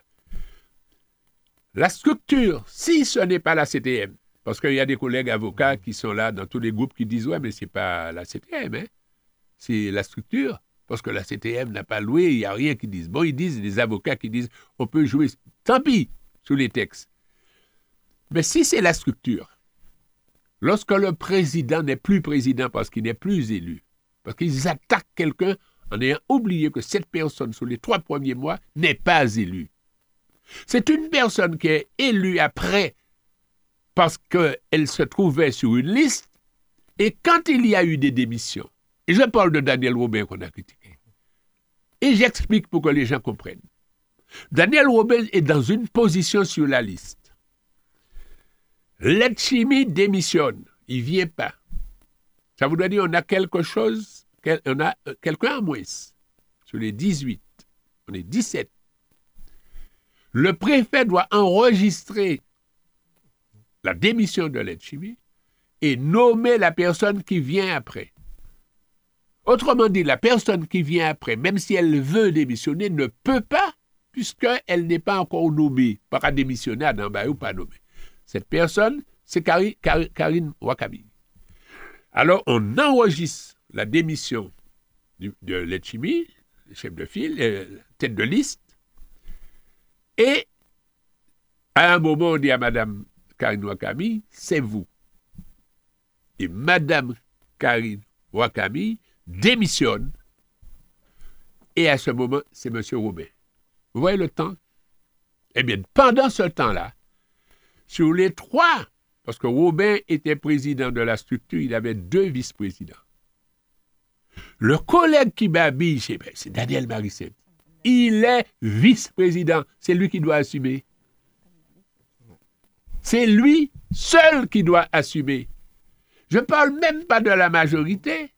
La structure, si ce n'est pas la CTM, parce qu'il y a des collègues avocats qui sont là dans tous les groupes qui disent Ouais, mais ce n'est pas la CTM, hein? c'est la structure. Parce que la CTM n'a pas loué, il n'y a rien qui disent. Bon, ils disent, des avocats qui disent On peut jouer, tant pis, sous les textes. Mais si c'est la structure, lorsque le président n'est plus président parce qu'il n'est plus élu, parce qu'ils attaquent quelqu'un en ayant oublié que cette personne, sur les trois premiers mois, n'est pas élue. C'est une personne qui est élue après parce qu'elle se trouvait sur une liste, et quand il y a eu des démissions, et je parle de Daniel Robin qu'on a critiqué, et j'explique pour que les gens comprennent. Daniel Robin est dans une position sur la liste. Letchimi démissionne, il ne vient pas. Ça voudrait dire qu'on a quelque chose, on a euh, quelqu'un en moins. Sur les 18, on est 17. Le préfet doit enregistrer la démission de Letchimi et nommer la personne qui vient après. Autrement dit, la personne qui vient après, même si elle veut démissionner, ne peut pas, puisqu'elle n'est pas encore nommée, pas démissionner à Nambaye ou pas nommée. Cette personne, c'est Karine Wakami. Alors, on enregistre la démission de Letchimi, chef de file, euh, tête de liste, et à un moment, on dit à Madame Karine Wakami, c'est vous. Et Madame Karine Wakami démissionne. Et à ce moment, c'est M. Robin. Vous voyez le temps? Eh bien, pendant ce temps-là, sur les trois, parce que Robin était président de la structure, il avait deux vice-présidents. Le collègue qui babille, c'est Daniel Marissette. Il est vice-président. C'est lui qui doit assumer. C'est lui seul qui doit assumer. Je ne parle même pas de la majorité,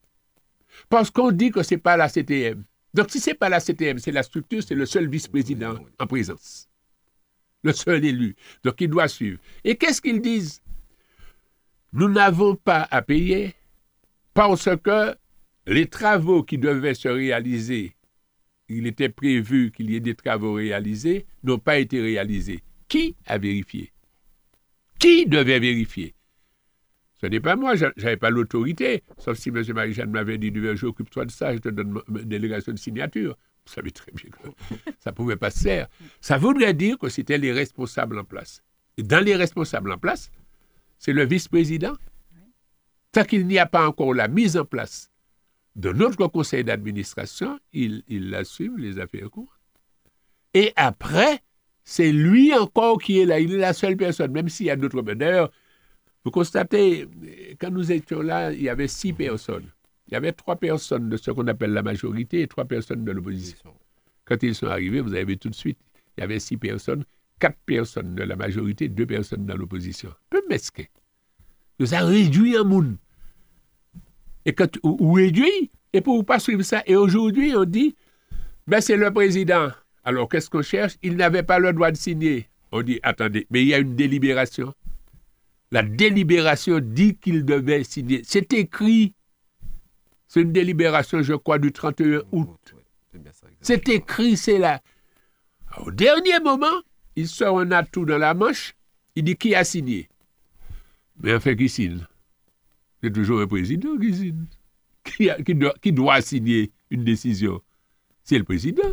parce qu'on dit que ce n'est pas la CTM. Donc si ce n'est pas la CTM, c'est la structure, c'est le seul vice-président en présence. Le seul élu. Donc il doit suivre. Et qu'est-ce qu'ils disent? Nous n'avons pas à payer parce que les travaux qui devaient se réaliser, il était prévu qu'il y ait des travaux réalisés, n'ont pas été réalisés. Qui a vérifié? Qui devait vérifier? Ce n'est pas moi, je n'avais pas l'autorité, sauf si M. Marie-Jeanne m'avait dit, je occupe-toi de ça, je te donne ma délégation de signature. Vous savez très bien que ça ne pouvait pas se faire. Ça voudrait dire que c'était les responsables en place. Et dans les responsables en place, c'est le vice-président. Tant qu'il n'y a pas encore la mise en place de notre conseil d'administration, il, il assume les affaires courtes. Et après, c'est lui encore qui est là. Il est la seule personne, même s'il y a d'autres. D'ailleurs, vous constatez, quand nous étions là, il y avait six personnes. Il y avait trois personnes de ce qu'on appelle la majorité et trois personnes de l'opposition. Quand ils sont arrivés, vous avez vu tout de suite, il y avait six personnes, quatre personnes de la majorité, deux personnes de l'opposition. Peu mesquin. Avons réduit un monde. Et quand, ou, réduit, et pour ne pas suivre ça, et aujourd'hui, on dit, ben c'est le président. Alors, qu'est-ce qu'on cherche? Il n'avait pas le droit de signer. On dit, attendez, mais il y a une délibération. La délibération dit qu'il devait signer. C'est écrit. C'est une délibération, je crois, du 31 août. C'est écrit, c'est là. Au dernier moment, il sort un atout dans la manche. Il dit qui a signé? Mais enfin, qui signe? C'est toujours un président qui signe. Qui, doit, signer une décision? C'est le président.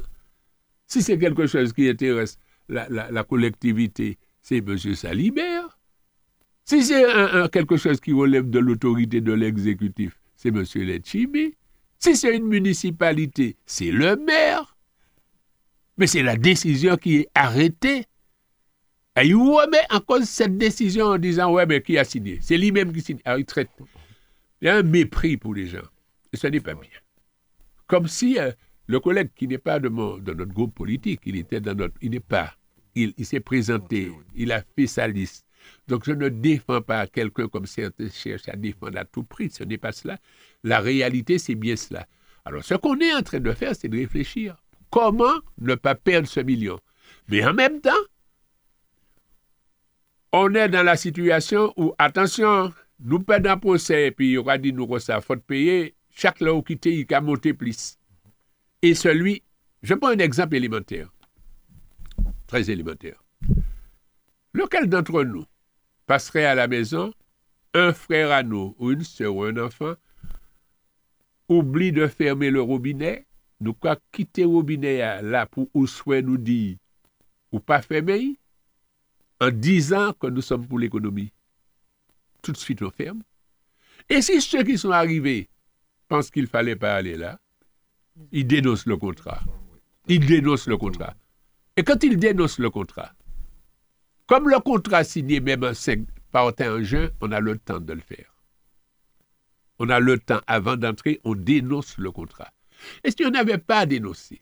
Si c'est quelque chose qui intéresse la, la collectivité, c'est M. Salibert. Si c'est quelque chose qui relève de l'autorité de l'exécutif, c'est M. Letchimi. Si c'est une municipalité, c'est le maire. Mais c'est la décision qui est arrêtée. Et il remet en cause cette décision en disant Ouais, mais qui a signé? C'est lui-même qui signe. Alors, il traite. Il y a un mépris pour les gens. Et ce n'est pas bien. Comme si euh, le collègue qui n'est pas de, notre groupe politique, il était dans notre. Il n'est pas. il s'est présenté, il a fait sa liste. Donc je ne défends pas quelqu'un comme certains cherchent à défendre à tout prix, ce n'est pas cela. La réalité, c'est bien cela. Alors ce qu'on est en train de faire, c'est de réfléchir. Comment ne pas perdre ce million? Mais en même temps, on est dans la situation où, attention, nous perdons un procès, et puis il aura dit nous ça, faut payer, chaque là où quitter, il a monté plus. Et celui, je prends un exemple élémentaire, très élémentaire. Lequel d'entre nous passerait à la maison, un frère à nous, ou une soeur, ou un enfant, oublie de fermer le robinet, nous quoi quitter le robinet là pour ou soit nous dire, ou pas fermer, en disant que nous sommes pour l'économie. Tout de suite, on ferme. Et si ceux qui sont arrivés pensent qu'il ne fallait pas aller là, ils dénoncent le contrat. Ils dénoncent le contrat. Et quand ils dénoncent le contrat, comme le contrat signé même en 5 par un juin, on a le temps de le faire. On a le temps avant d'entrer, on dénonce le contrat. Et si on n'avait pas dénoncé,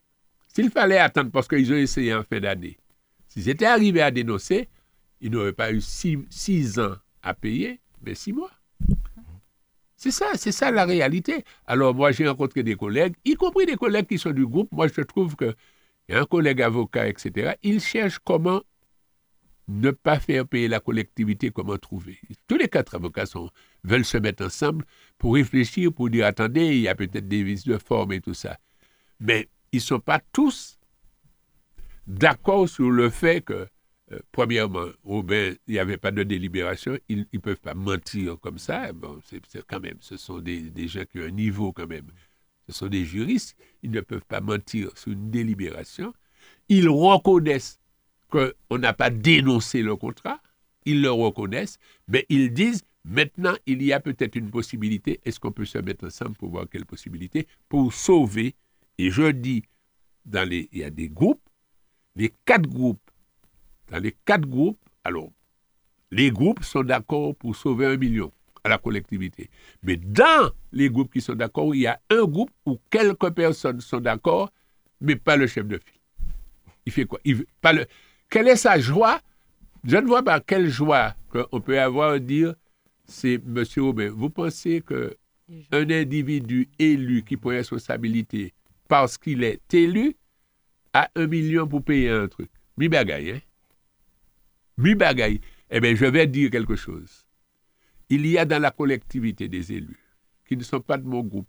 s'il fallait attendre parce qu'ils ont essayé en fin d'année, s'ils étaient arrivés à dénoncer, ils n'auraient pas eu six, ans à payer, mais six mois. C'est ça, c'est ça la réalité. Alors moi, j'ai rencontré des collègues, y compris des collègues qui sont du groupe. Moi, je trouve que un collègue avocat, etc. Il cherche comment ne pas faire payer la collectivité, comment trouver. Tous les quatre avocats sont, veulent se mettre ensemble pour réfléchir, pour dire attendez, il y a peut-être des vices de forme et tout ça. Mais ils ne sont pas tous d'accord sur le fait que, euh, premièrement, il n'y avait pas de délibération, ils ne peuvent pas mentir comme ça. Bon, c'est quand même, ce sont des, des gens qui ont un niveau quand même. Ce sont des juristes, ils ne peuvent pas mentir sur une délibération. Ils reconnaissent qu'on n'a pas dénoncé le contrat, ils le reconnaissent, mais ils disent maintenant il y a peut-être une possibilité, est-ce qu'on peut se mettre ensemble pour voir quelle possibilité, pour sauver, et je dis, dans les, il y a des groupes, les quatre groupes, dans les quatre groupes, alors, les groupes sont d'accord pour sauver un million à la collectivité. Mais dans les groupes qui sont d'accord, il y a un groupe où quelques personnes sont d'accord, mais pas le chef de file. Il fait quoi? Il, pas le, quelle est sa joie? Je ne vois pas quelle joie qu'on peut avoir à dire, c'est M. Aubin. Vous pensez qu'un individu élu qui prend responsabilité parce qu'il est élu a un million pour payer un truc? Mi bagaille, hein? Mi bagaille. Eh bien, je vais dire quelque chose. Il y a dans la collectivité des élus qui ne sont pas de mon groupe.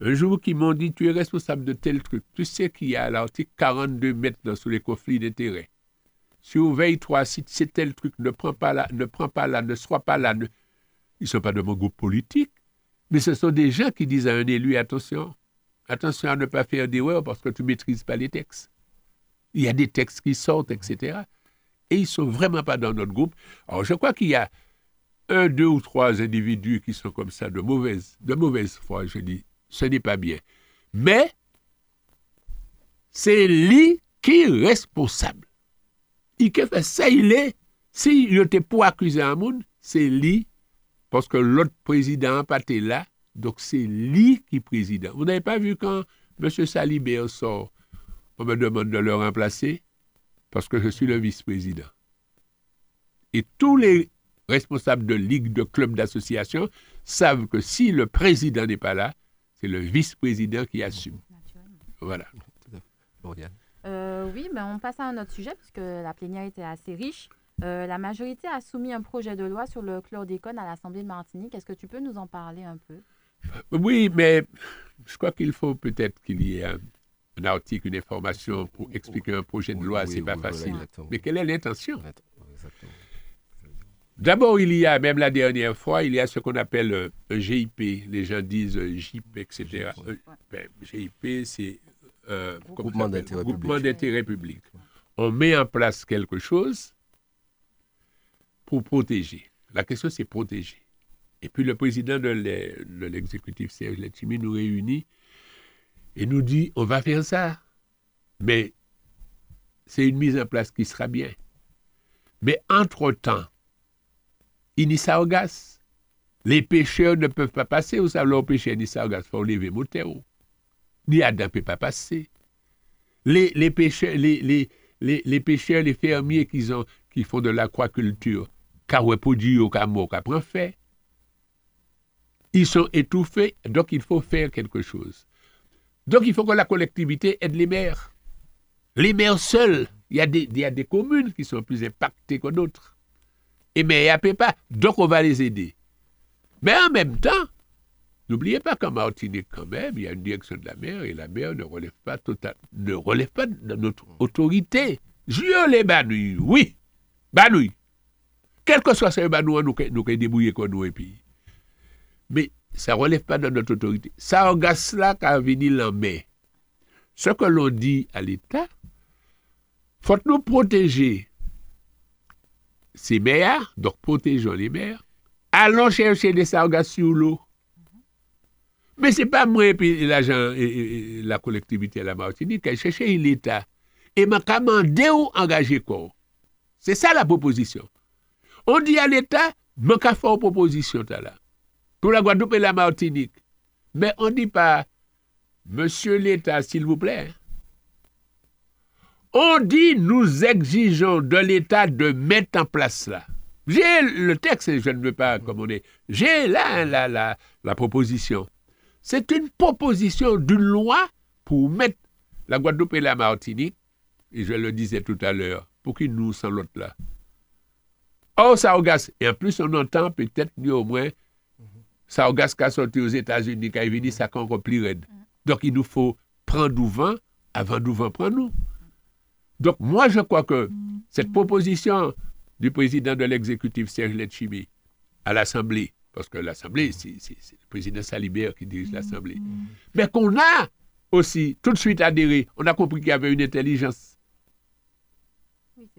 Un jour, qui m'ont dit, tu es responsable de tel truc. Tu sais qu'il y a l'article 42 maintenant sur les conflits d'intérêts. Surveille trois sites, c'est tel truc, ne prends pas là, ne prends pas là, ne sois pas là. Ils ne sont pas de mon groupe politique, mais ce sont des gens qui disent à un élu, attention, attention à ne pas faire d'erreur parce que tu ne maîtrises pas les textes. Il y a des textes qui sortent, etc. Et ils ne sont vraiment pas dans notre groupe. Alors, je crois qu'il y a un, deux ou trois individus qui sont comme ça, de de mauvaise foi, je dis. Ce n'est pas bien. Mais, c'est lui qui est responsable. Il fait ça, il est. S'il était pour accuser un monde, c'est lui, parce que l'autre président n'a pas été là, donc c'est lui qui est président. Vous n'avez pas vu quand M. Salibert sort, on me demande de le remplacer, parce que je suis le vice-président. Et tous les responsables de ligue, de clubs, d'associations savent que si le président n'est pas là, c'est le vice-président qui assume. Voilà. Euh, oui, mais on passe à un autre sujet, puisque la plénière était assez riche. Euh, la majorité a soumis un projet de loi sur le chlordécone à l'Assemblée de Martinique. Est-ce que tu peux nous en parler un peu? Oui, mais je crois qu'il faut peut-être qu'il y ait un, article, une information pour expliquer un projet de loi. Ce c'est pas facile. mais quelle est l'intention? D'abord, il y a, même la dernière fois, il y a ce qu'on appelle euh, un GIP. Les gens disent euh, GIP, etc. GIP, ben, c'est euh, groupement d'intérêt public. On met en place quelque chose pour protéger. La question, c'est protéger. Et puis le président de l'exécutif, Serge Letchimi, nous réunit et nous dit, on va faire ça. Mais c'est une mise en place qui sera bien. Mais entre-temps, Inisargas. Les pêcheurs ne peuvent pas passer. Vous savez, pêcher Inisargas, il faut lever Motero. Ni Adam ne peut pas passer. Les, les, pêcheurs, les, les, les, pêcheurs, les fermiers qui, ont, qui font de l'aquaculture, Kawepodi au Kamo, fait. Ils sont étouffés, donc il faut faire quelque chose. Donc il faut que la collectivité aide les maires. Les maires seuls, il y a des, il y a des communes qui sont plus impactées que d'autres. Et mais il n'y a pas. Donc, on va les aider. Mais en même temps, n'oubliez pas qu'en Martinique, quand même, il y a une direction de la mer et la mer ne relève pas, total, ne relève pas de notre autorité. Je les banouilles, oui, banouilles. Quel que soit ce banouille, nous nous débrouiller comme nous et puis. Mais ça ne relève pas de notre autorité. Ça engage là qu'à venir en mer. Ce que l'on dit à l'État, faut nous protéger ces mers, donc protégeons les mers, allons chercher des sargasses sur l'eau. Mais ce n'est pas moi et puis l'agent et, la collectivité à la Martinique qui a cherché l'État. Et m'a commandé ou engagé quoi? C'est ça la proposition. On dit à l'État, m'a fait une proposition là. Pour la Guadeloupe et la Martinique. Mais on ne dit pas, Monsieur l'État, s'il vous plaît. On dit, nous exigeons de l'État de mettre en place ça. J'ai le texte, je ne veux pas commander. J'ai là la, la, la proposition. C'est une proposition d'une loi pour mettre la Guadeloupe et la Martinique, et je le disais tout à l'heure, pour qu'ils nous sans l'autre là. Oh, Saogas, et en plus on entend peut-être mieux au moins Saogas qui a sorti aux États-Unis, qui venu ça encore plus raide. Donc il nous faut prendre du vent avant du vent prendre nous. Donc moi je crois que cette proposition du président de l'exécutif, Serge Letchimi, à l'Assemblée, parce que l'Assemblée, c'est le président Salibert qui dirige l'Assemblée, mais qu'on a aussi tout de suite adhéré, on a compris qu'il y avait une intelligence.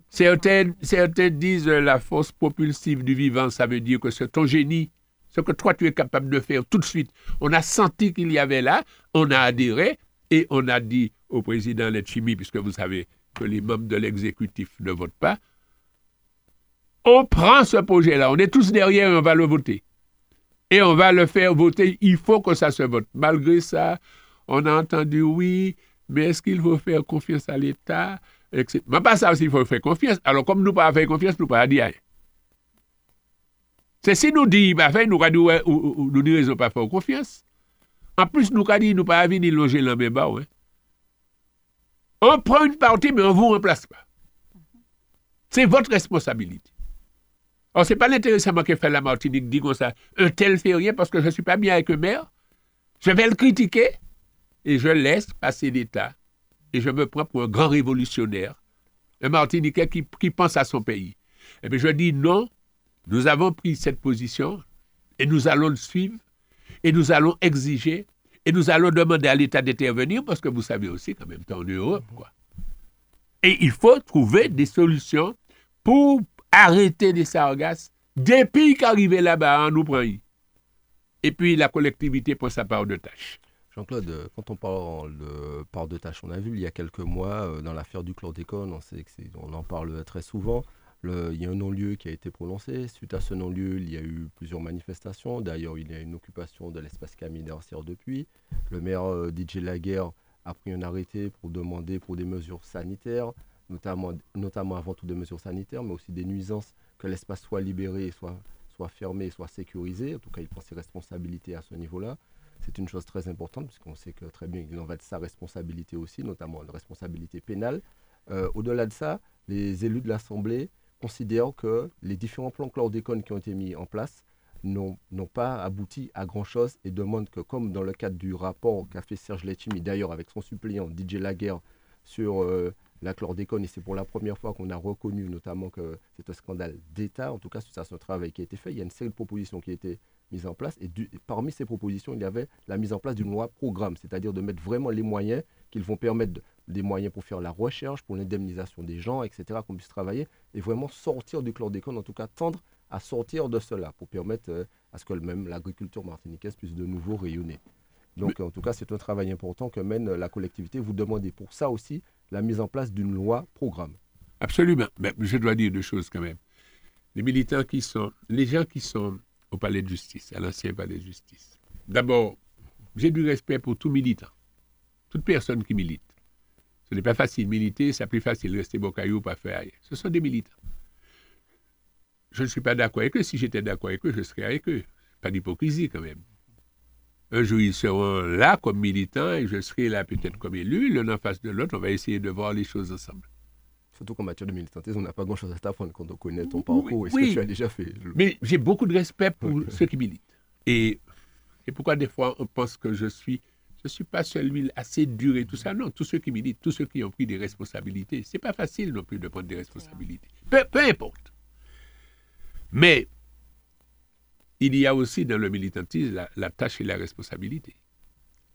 Certains, certains disent la force propulsive du vivant, ça veut dire que c'est ton génie, ce que toi tu es capable de faire tout de suite. On a senti qu'il y avait là, on a adhéré et on a dit au président Letchimi, puisque vous savez que les membres de l'exécutif ne votent pas, on prend ce projet-là, on est tous derrière et on va le voter. Et on va le faire voter, il faut que ça se vote. Malgré ça, on a entendu oui, mais est-ce qu'il faut faire confiance à l'État Mais pas ça aussi, il faut faire confiance. Alors, comme nous pas faire confiance, nous pas dire C'est si nous disons, bah, nous ne disons pas faire confiance. En plus, nous dit, nous pas venir loger dans même bas. On prend une partie, mais on ne vous remplace pas. C'est votre responsabilité. Alors, ce n'est pas l'intéressement que fait la Martinique, dit comme ça, un tel fait rien parce que je ne suis pas bien avec le maire. Je vais le critiquer et je laisse passer l'État. Et je me prends pour un grand révolutionnaire, un Martiniquais qui, pense à son pays. Et eh bien, je dis non, nous avons pris cette position et nous allons le suivre et nous allons exiger et nous allons demander à l'État d'intervenir parce que vous savez aussi qu'en même temps, en Europe, quoi. Et il faut trouver des solutions pour arrêter les sargasses depuis qu'arriver là-bas, on nous prend. Et puis la collectivité pour sa part de tâche. Jean-Claude, quand on parle de part de tâche, on a vu il y a quelques mois euh, dans l'affaire du chlordécone, on, on en parle très souvent. Il y a un non-lieu qui a été prononcé. Suite à ce non-lieu, il y a eu plusieurs manifestations. D'ailleurs, il y a une occupation de l'espace Camille d'Arcière depuis. Le maire euh, DJ Laguerre a pris un arrêté pour demander pour des mesures sanitaires notamment, notamment avant tout des mesures sanitaires, mais aussi des nuisances, que l'espace soit libéré, soit, soit fermé, soit sécurisé. En tout cas, il prend ses responsabilités à ce niveau-là. C'est une chose très importante, puisqu'on sait que très bien, il en va de sa responsabilité aussi, notamment la responsabilité pénale. Euh, au-delà de ça, les élus de l'Assemblée considèrent que les différents plans chlordécone qui ont été mis en place n'ont pas abouti à grand-chose et demandent que, comme dans le cadre du rapport qu'a fait Serge Letchimi, d'ailleurs avec son suppléant DJ Laguerre, sur euh, la chlordécone, et c'est pour la première fois qu'on a reconnu notamment que c'est un scandale d'État, en tout cas c'est un travail qui a été fait, il y a une série de propositions qui a été mise en place, et, parmi ces propositions, il y avait la mise en place d'une loi programme, c'est-à-dire de mettre vraiment les moyens qui vont permettre des moyens pour faire la recherche, pour l'indemnisation des gens, etc., qu'on puisse travailler, et vraiment sortir du chlordécone, en tout cas tendre à sortir de cela, pour permettre euh, à ce que même l'agriculture martiniquaise puisse de nouveau rayonner. Donc, en tout cas, c'est un travail important que mène la collectivité. Vous demandez pour ça aussi la mise en place d'une loi programme. Absolument. Mais je dois dire deux choses quand même. Les militants qui sont, les gens qui sont au palais de justice, à l'ancien palais de justice. D'abord, j'ai du respect pour tout militant, toute personne qui milite. Ce n'est pas facile de militer, c'est plus facile de rester bocaillou, pas faire rien. Ce sont des militants. Je ne suis pas d'accord avec eux. Si j'étais d'accord avec eux, je serais avec eux. Pas d'hypocrisie quand même. Un jour, ils seront là comme militants et je serai là peut-être comme élu. L'un en face de l'autre, on va essayer de voir les choses ensemble. Surtout qu'en matière de militantisme, on n'a pas grand-chose à t'apprendre quand on connaît ton parcours et ce que tu as déjà fait. Mais j'ai beaucoup de respect pour ceux qui militent. Et pourquoi des fois on pense que je suis, je suis pas celui assez dur et tout ça. Non, tous ceux qui militent, tous ceux qui ont pris des responsabilités, c'est pas facile non plus de prendre des responsabilités. Peu, peu importe. Mais il y a aussi dans le militantisme la, la tâche et la responsabilité.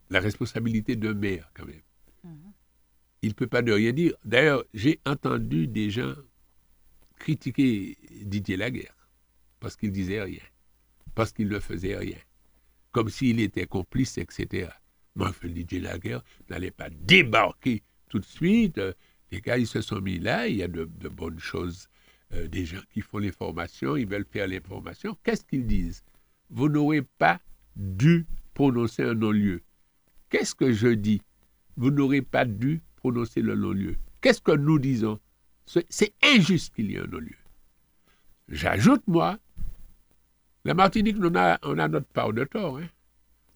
La responsabilité d'un maire, quand même. Il ne peut pas de rien dire. D'ailleurs, j'ai entendu des gens critiquer Didier Laguerre parce qu'il disait rien, parce qu'il ne faisait rien, comme s'il était complice, etc. Enfin, Didier Laguerre n'allait pas débarquer tout de suite. Les gars, ils se sont mis là, il y a de, bonnes choses. Euh, des gens qui font les formations, ils veulent faire les formations. Qu'est-ce qu'ils disent? Vous n'aurez pas dû prononcer un non-lieu. Qu'est-ce que je dis? Vous n'aurez pas dû prononcer le non-lieu. Qu'est-ce que nous disons? C'est injuste qu'il y ait un non-lieu. J'ajoute, moi, la Martinique, on a, on a notre part de tort. Hein.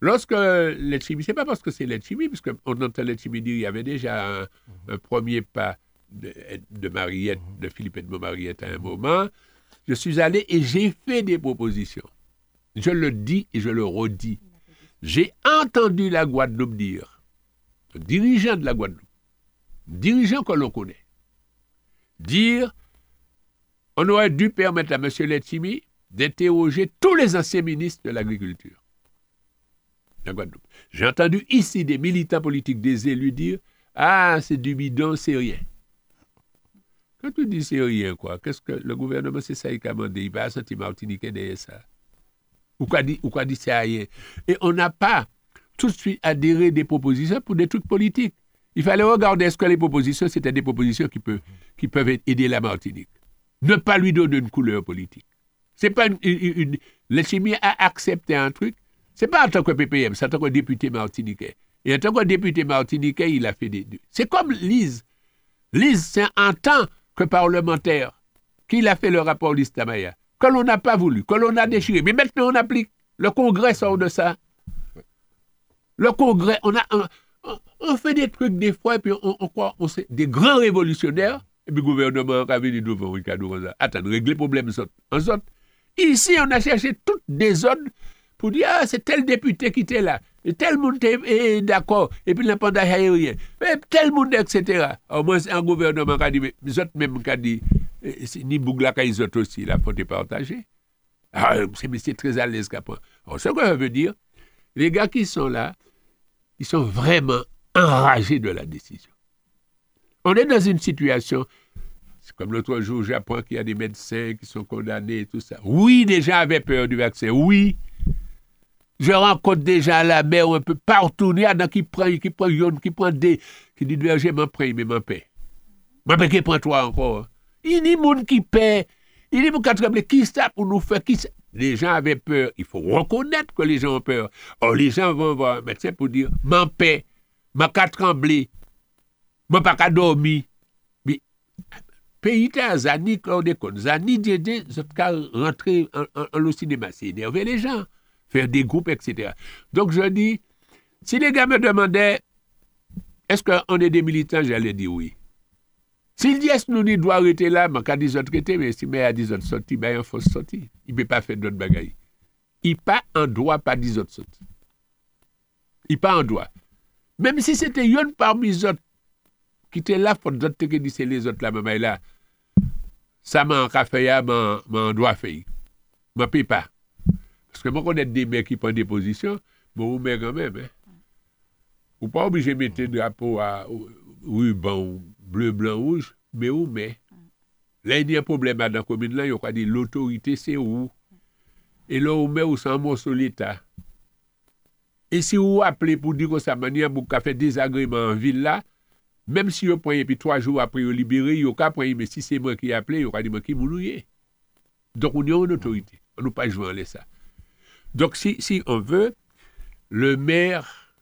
Lorsque Letchimi, c'est pas parce que c'est Letchimi, parce qu'on entend Letchimi dire qu'il y avait déjà un, un premier pas de, de, Mariette, de Philippe Edmond Mariette à un moment, je suis allé et j'ai fait des propositions. Je le dis et je le redis. J'ai entendu la Guadeloupe dire, le dirigeant de la Guadeloupe, dirigeant que l'on connaît, dire on aurait dû permettre à M. Letchimi d'interroger tous les anciens ministres de l'Agriculture. J'ai entendu ici des militants politiques, des élus dire Ah, c'est du bidon, c'est rien. Quand tu dis c'est rien, quoi, qu'est-ce que le gouvernement, c'est ça, il a demandé, il va sentir Martinique derrière ça. Ou quoi dit, ou quoi dit c'est rien. Et on n'a pas tout de suite adhéré des propositions pour des trucs politiques. Il fallait regarder est-ce que les propositions, c'était des propositions qui peuvent, qui peuvent aider la Martinique. Ne pas lui donner une couleur politique. C'est pas une, une, une le chimie a accepté un truc. C'est pas en tant que PPM, c'est en tant que député martiniquais. Et en tant que député martiniquais, il a fait des. C'est comme Lise. Lise, c'est en tant que parlementaire qu'il a fait le rapport Listamaya, que l'on n'a pas voulu, que l'on a déchiré. Mais maintenant, on applique. Le Congrès sort de ça. Le Congrès, on a. On, on fait des trucs des fois, et puis on, on croit, on sait, des grands révolutionnaires, et puis le gouvernement a venu devant Ricardo Rosa? Attends, régler le problème, en sorte. Ici, on a cherché toutes des zones pour dire, ah, c'est tel député qui était là, et tel monde est d'accord, et puis l'indépendance aérien, et tel monde, etc. Au moins, un gouvernement qui a dit, mais les autres même qui a dit, ni Bougla qui autres aussi, la faute est partagée. Ah, c'est très à l'aise. Alors, ce que ça veut dire, les gars qui sont là, ils sont vraiment enragés de la décision. On est dans une situation, c'est comme l'autre jour Japon, qu'il y a des médecins qui sont condamnés et tout ça. Oui, gens avaient peur du vaccin, oui. Je rencontre déjà la mer un peu partout, il y en a qui prennent, qui prennent, qui prennent des, qui disent, je m'en prie, mais m'en paie. M'en paie, qui prend toi encore. Il y a des gens qui paient. Il y a des gens qui qui ça pour nous faire, qui ça? Les gens avaient peur. Il faut reconnaître que les gens ont peur. Or, les gens vont voir un médecin pour dire M'en paix, m'a qu'à trembler, m'a pas qu'à dormir. Mais, pays à Zani, quand on déconne, Zani, Djedje, vous qu'à rentrer en, en, en, au cinéma, c'est énerver les gens, faire des groupes, etc. Donc, je dis si les gars me demandaient Est-ce qu'on est des militants J'allais dire oui. S'il dit est-ce que nous doit arrêter là, mais qu'à des autres traiter, mais si mais à des autres sorties, ben il faut sortir. Il ne peut pas faire d'autres bagailles. Il pas en droit pas des autres sorties. Il pas en droit. Même si c'était une parmi les autres qui était là, faut d'autres que dit c'est les autres là, mais là, ça m'a fait, en droit faire. Je ne peux pas. Parce que moi, connais des mecs qui prennent des positions, bon, vous mettez quand même. Hein. Ou pas obligé de mettre un drapeau à ruban bleu, blanc, rouge, mais où mais Là, il y a un problème dans la commune, là, il y a dit l'autorité, c'est où? Et là, on met où c'est un morceau l'État. Et si vous appelez pour dire que ça manière pour faire désagrément en ville là, même si vous prenez, puis trois jours après, vous libérez, vous prenez, mais si c'est moi qui ai appelé, vous dit moi qui moulouye. Donc, on a une autorité. On ne peut pas jouer en ça. Donc, si, si on veut, le maire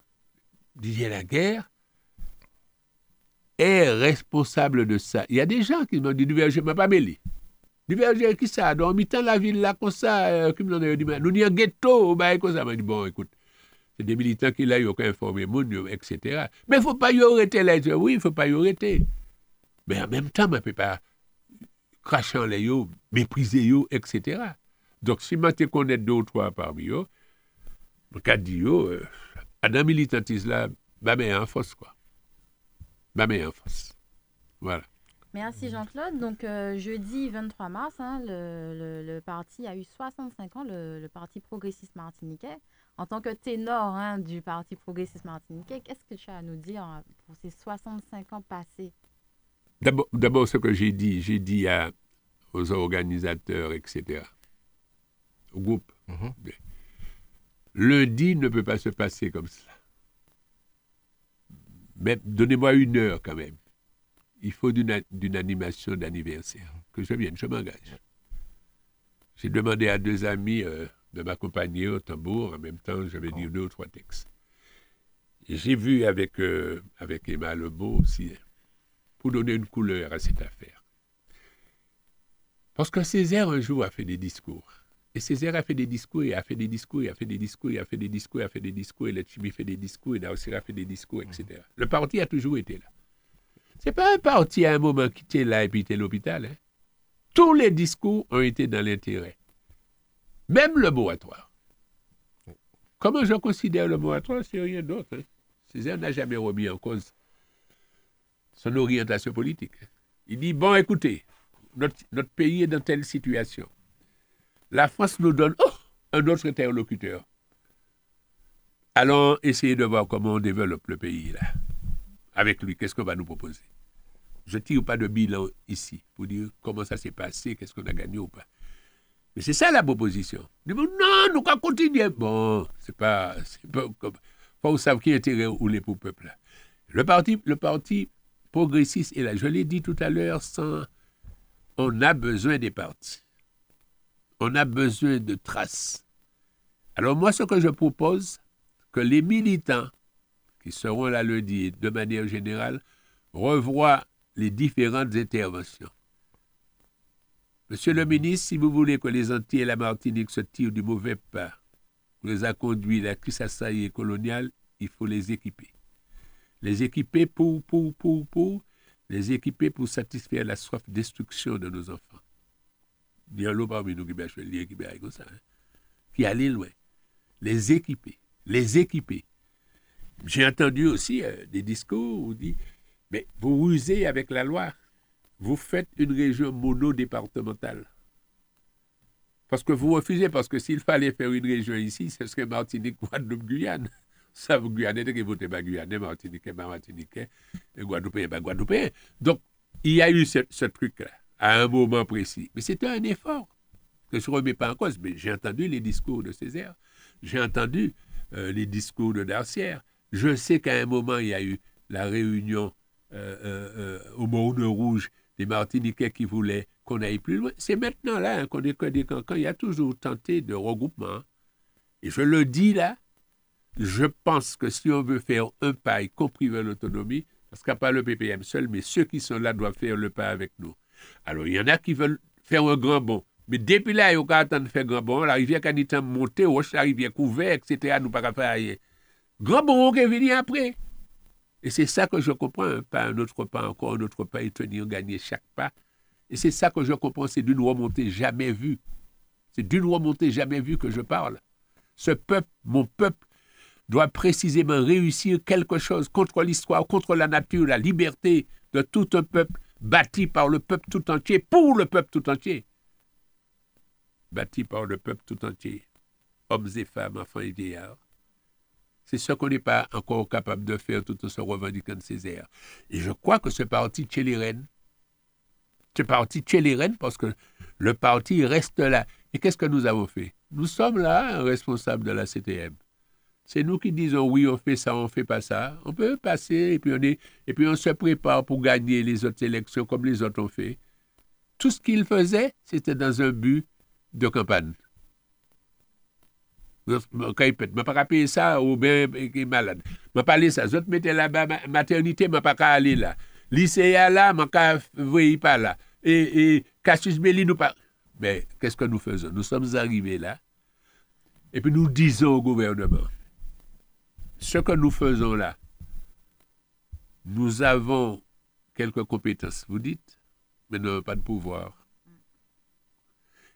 disait la guerre, est responsable de ça. Il y a des gens qui m'ont dit du verger, je ne pas mêlé. Du verger, qui ça? Donc, mi-temps la ville là, comme ça, euh, a nous, avons un ghetto, bah, comme ça. m'a dit, bon, écoute, c'est des militants qui là, ils informé etc. Mais il ne faut pas y arrêter là. Oui, il ne faut pas y arrêter. Mais en même temps, on ne peut pas cracher en les yo, mépriser yo, etc. Donc, si je connais deux ou trois parmi eux, cas dit, oh, euh, à dans militantisme là, bah, mais en force, quoi. Bah, mais en force. Voilà. Merci Jean-Claude. Donc euh, jeudi 23 mars, hein, le, le, parti a eu 65 ans, le, le, Parti progressiste martiniquais. En tant que ténor hein, du Parti progressiste martiniquais, qu'est-ce que tu as à nous dire hein, pour ces 65 ans passés? D'abord, ce que j'ai dit, j'ai dit à, aux organisateurs, etc., au groupe, mm lundi ne peut pas se passer comme ça. Mais donnez-moi une heure quand même il faut d'une animation d'anniversaire, que je vienne, je m'engage. J'ai demandé à deux amis euh, de m'accompagner au tambour, en même temps, je vais dire deux ou trois textes. J'ai vu avec, euh, avec Emma Lebeau aussi, pour donner une couleur à cette affaire. Parce que Césaire, un jour, a fait des discours. Et Césaire a fait des discours, et a fait des discours, et a fait des discours, et a fait des discours, et a fait des discours, et le Chimi fait des discours, et Naossir a fait des discours, etc. Le parti a toujours été là. C'est pas un parti à un moment qui était là et puis était l'hôpital. Hein. Tous les discours ont été dans l'intérêt. Même le moratoire. Comment je considère le moratoire, c'est rien d'autre. Hein. Césaire n'a jamais remis en cause son orientation politique. Hein. Il dit, bon, écoutez, notre, notre, pays est dans telle situation. La France nous donne oh, un autre interlocuteur. Allons essayer de voir comment on développe le pays là avec lui, qu'est-ce qu'on va nous proposer? Je ne tire pas de bilan ici pour dire comment ça s'est passé, qu'est-ce qu'on a gagné ou pas. Mais c'est ça la proposition. non, nous allons continuer. Bon, c'est pas, comme. Faut savoir qui intérêt ou les peuple. Le parti, le parti progressiste est là. Je l'ai dit tout à l'heure, sans, on a besoin des partis. On a besoin de traces. Alors moi, ce que je propose, que les militants qui seront là lundi, de manière générale, revoient les différentes interventions. Monsieur le ministre, si vous voulez que les Antilles et la Martinique se tirent du mauvais pas, vous les a conduit la crise assaillie coloniale, il faut les équiper. Les équiper pour, pour, pour, pour, les équiper pour satisfaire la soif de destruction de nos enfants. Un parmi nous qui va comme ça, hein, qui loin. Les équiper, les équiper. J'ai entendu aussi euh, des discours où on dit Mais vous rusez avec la loi, vous faites une région monodépartementale. Parce que vous refusez, parce que s'il fallait faire une région ici, ce serait Martinique, Guadeloupe, Guyane. Ça, vous Guyane, que vous pas Guyane, Martinique, Martinique, et Guadeloupe, pas Guadeloupe. Donc, il y a eu ce truc-là, à un moment précis. Mais c'était un effort que je ne remets pas en cause. Mais j'ai entendu les discours de Césaire, j'ai entendu euh, les discours de Darcière, je sais qu'à un moment, il y a eu la réunion euh, euh, au Monde Rouge des Martiniquais qui voulaient qu'on aille plus loin. C'est maintenant là hein, qu'on est des cancans. Il y a toujours tenté de regroupement. Et je le dis là, je pense que si on veut faire un pas, y compris vers l'autonomie, parce qu'il n'y a pas le PPM seul, mais ceux qui sont là doivent faire le pas avec nous. Alors, il y en a qui veulent faire un grand bond. Mais depuis là, il y a attendre de faire grand bond. La rivière Canitan monter, la rivière couverte, etc., nous pas faire Grand bon qui est venu après. Et c'est ça que je comprends, pas un autre pas, encore un autre pas, et tenir, gagner chaque pas. Et c'est ça que je comprends, c'est d'une remontée jamais vue. C'est d'une remontée jamais vue que je parle. Ce peuple, mon peuple, doit précisément réussir quelque chose contre l'histoire, contre la nature, la liberté de tout un peuple bâti par le peuple tout entier, pour le peuple tout entier. Bâti par le peuple tout entier, hommes et femmes, enfants et vieillards. C'est ce qu'on n'est pas encore capable de faire tout en se revendiquant de Césaire. Et je crois que ce parti Rennes, ce parti Rennes, parce que le parti reste là. Et qu'est-ce que nous avons fait? Nous sommes là, responsables de la CTM. C'est nous qui disons oui, on fait ça, on fait pas ça. On peut passer et puis on, se prépare pour gagner les autres élections comme les autres ont fait. Tout ce qu'ils faisaient, c'était dans un but de campagne. Quand peut, je pas payer ça ou bien qui est malade. Je pas ça. Je mettais là-bas, maternité, je pas aller là. Lycée là, je ne pas là. Et, et Cassius Belli, nous pas. Mais qu'est-ce que nous faisons? Nous sommes arrivés là. Et puis nous disons au gouvernement, ce que nous faisons là, nous avons quelques compétences, vous dites, mais nous n'avons pas de pouvoir.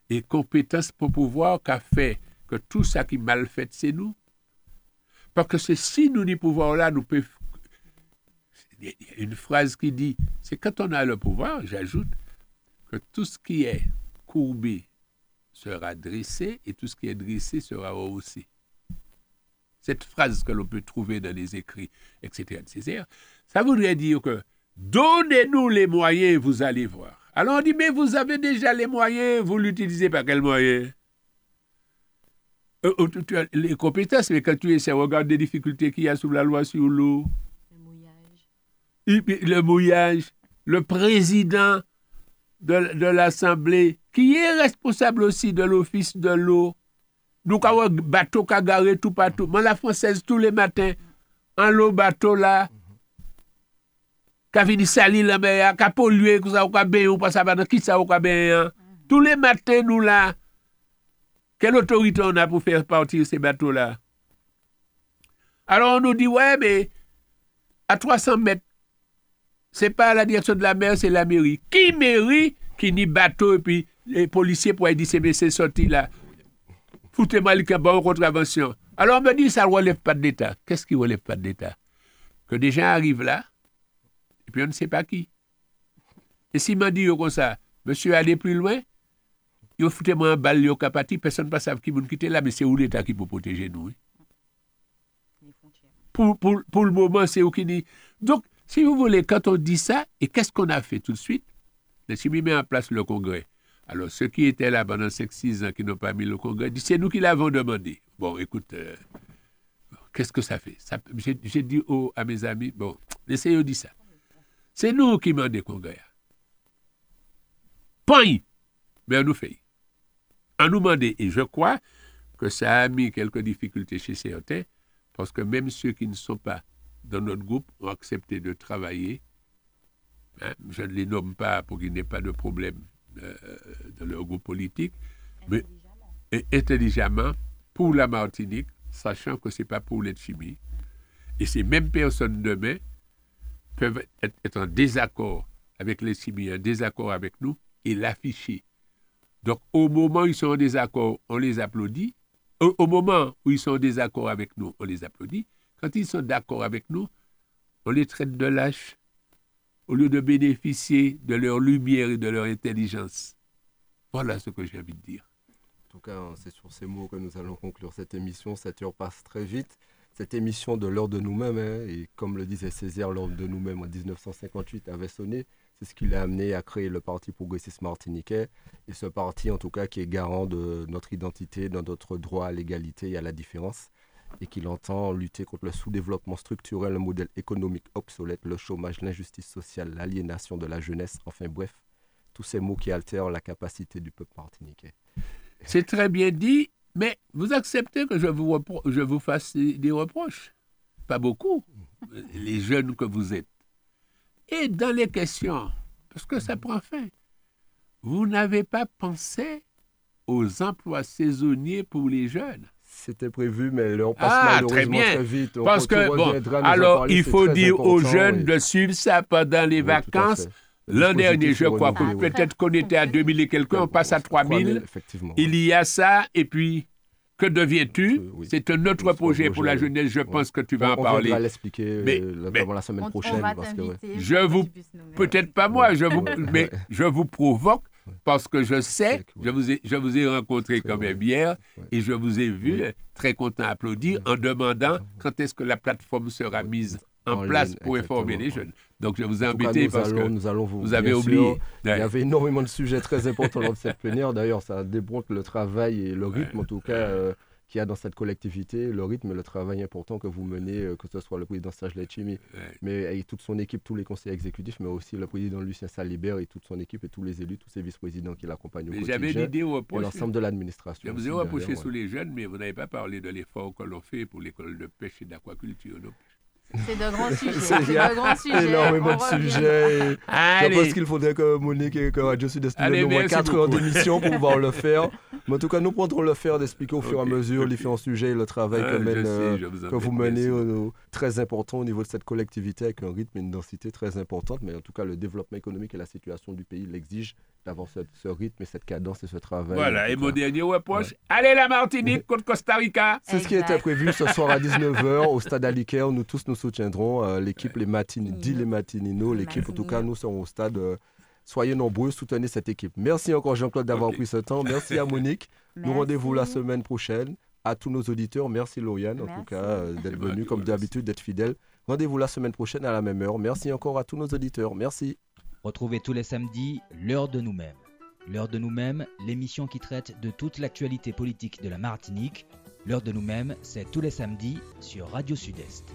Et compétences pour pouvoir qu'a fait que tout ça qui est mal fait, c'est nous. Parce que c'est si nous n'y pouvoir-là, nous pouvons... Il y a une phrase qui dit, c'est quand on a le pouvoir, j'ajoute, que tout ce qui est courbé sera dressé et tout ce qui est dressé sera haussé. Cette phrase que l'on peut trouver dans les écrits, etc., etc., ça voudrait dire que donnez-nous les moyens, vous allez voir. Alors on dit, mais vous avez déjà les moyens, vous l'utilisez par quel moyen euh, euh, tu as Les compétences, mais quand tu essaies, regarde les difficultés qu'il y a sous la loi sur l'eau. Le mouillage. Le mouillage. Le président de, de l'Assemblée, qui est responsable aussi de l'office de l'eau. Nous avons un bateau qui a garé tout partout. Moi, la française, tous les matins, en l'eau bateau là, qui a fini salir la mer, qui a pollué, qui a bien, ou pas ça, qui ça a bien. Tous les matins, nous là, quelle autorité on a pour faire partir ces bateaux-là Alors on nous dit, ouais, mais à 300 mètres, c'est pas la direction de la mer, c'est la mairie. Qui mairie qui ni bateau et puis les policiers pour dire c'est sorti là? Foutez-moi le bon contravention. Alors on me dit ça ne relève pas de l'État. Qu'est-ce qui ne relève pas de l'État? Que des gens arrivent là, et puis on ne sait pas qui. Et s'il m'a dit ça, monsieur, allez plus loin, il foutez-moi un balle, capati, personne ne sait qui vous quitter là, mais c'est où l'État qui peut protéger nous. hein? Pour, pour, le moment, c'est où qui dit. Donc, si vous voulez, quand on dit ça, et qu'est-ce qu'on a fait tout de suite? CIMI met en place le Congrès. Alors, ceux qui étaient là pendant 5-6 ans qui n'ont pas mis le Congrès, disent c'est nous qui l'avons demandé. Bon, écoute, euh, qu'est-ce que ça fait? J'ai dit à mes amis, bon, laissez-moi dire ça. C'est nous qui demandons le Congrès. Point Mais on nous fait. On nous demande, et je crois que ça a mis quelques difficultés chez certains, parce que même ceux qui ne sont pas dans notre groupe ont accepté de travailler. Hein, je ne les nomme pas pour qu'il n'y ait pas de problème euh, dans leur groupe politique, mais et intelligemment pour la Martinique, sachant que ce n'est pas pour l'aide chimie. Et ces mêmes personnes demain peuvent être, en désaccord avec les chimiques, en désaccord avec nous, et l'afficher. Donc, au moment où ils sont en désaccord, on les applaudit. Au, au moment où ils sont en désaccord avec nous, on les applaudit. Quand ils sont d'accord avec nous, on les traite de lâches au lieu de bénéficier de leur lumière et de leur intelligence. Voilà ce que j'ai envie de dire. En tout cas, hein, c'est sur ces mots que nous allons conclure cette émission. Cette heure passe très vite. Cette émission de l'heure de nous-mêmes, hein, et comme le disait Césaire, l'heure de nous-mêmes en 1958 avait sonné. C'est ce qui l'a amené à créer le Parti progressiste martiniquais. Et ce parti, en tout cas, qui est garant de notre identité, de notre droit à l'égalité et à la différence, et qui entend lutter contre le sous-développement structurel, le modèle économique obsolète, le chômage, l'injustice sociale, l'aliénation de la jeunesse, enfin bref, tous ces mots qui altèrent la capacité du peuple martiniquais. C'est très bien dit, mais vous acceptez que je vous, je vous fasse des reproches? Pas beaucoup, les jeunes que vous êtes. Et dans les questions, parce que ça prend fin, vous n'avez pas pensé aux emplois saisonniers pour les jeunes? C'était prévu, mais l'heure passe Ah, malheureusement très bien. très vite. Parce que, bon, alors il faut dire aux jeunes oui. de suivre ça pendant les Oui, vacances. L'an dernier, je crois oui. peut-être qu'on était à 2000 et quelques, on passe à 3000. Effectivement. Il y a ça, et puis, que deviens-tu? Oui. C'est un autre projet pour la jeunesse, je ouais. pense que tu vas en on parler. viendra l'expliquer Mais- euh, mais- la semaine On, on prochaine. va parce que, ouais. t'inviter. Je vous-. Peut-être pas moi, je vous, Ouais. mais je vous provoque parce que je sais, je vous ai, je vous ai rencontré quand même hier et je vous ai vu très content applaudir en demandant quand est-ce que la plateforme sera mise en, En place ligne, pour informer les jeunes. Donc je vous ai cas, embêté parce allons, que nous allons vous, vous avez oublié. sûr, Il y avait énormément de sujets très importants de cette plénière. D'ailleurs, ça démontre le travail et le rythme, en tout cas, euh, qu'il y a dans cette collectivité, le rythme et le travail important que vous menez, euh, que ce soit le président Serge Letchimi, Ouais. mais et toute son équipe, tous les conseillers exécutifs, mais aussi le président Lucien Salibert et toute son équipe et tous les élus, tous ses vice-présidents qui l'accompagnent au Mais j'avais l'idée au l'ensemble de l'administration. Je vous ai reproché ouais. les jeunes, mais vous n'avez pas parlé de l'effort que l'on fait pour l'école de pêche et d'aquaculture. C'est de grands sujets. C'est de grands sujets. Énormément de sujets. Je pense qu'il faudrait que Monique et que Radio Sud nous au moins 4 heures d'émission pour pouvoir le faire. Mais en tout cas, nous prendrons le faire d'expliquer au fur et à mesure les différents sujets et le travail que, euh, vous menez très important au niveau de cette collectivité avec un rythme et une densité très importante. Mais en tout cas, le développement économique et la situation du pays l'exigent d'avoir ce, rythme et cette cadence et ce travail. Voilà, et mon dernier reproche, allez la Martinique contre Costa Rica. C'est ce qui était prévu ce soir à 19h au stade Aliker. Nous tous nous soutiendrons. Euh, l'équipe, les Matini, dit les Matinino, l'équipe, en tout cas, nous serons au stade. Euh, soyez nombreux, soutenez cette équipe. Merci encore Jean-Claude d'avoir pris ce temps. Merci à Monique. Nous rendez-vous la semaine prochaine. À tous nos auditeurs, merci Lauriane en tout cas euh, d'être venu comme d'habitude, d'être fidèle. Rendez-vous la semaine prochaine à la même heure. Merci encore à tous nos auditeurs. Merci. Retrouvez tous les samedis l'heure de nous-mêmes. L'heure de nous-mêmes, l'émission qui traite de toute l'actualité politique de la Martinique. L'heure de nous-mêmes, c'est tous les samedis sur Radio Sud-Est.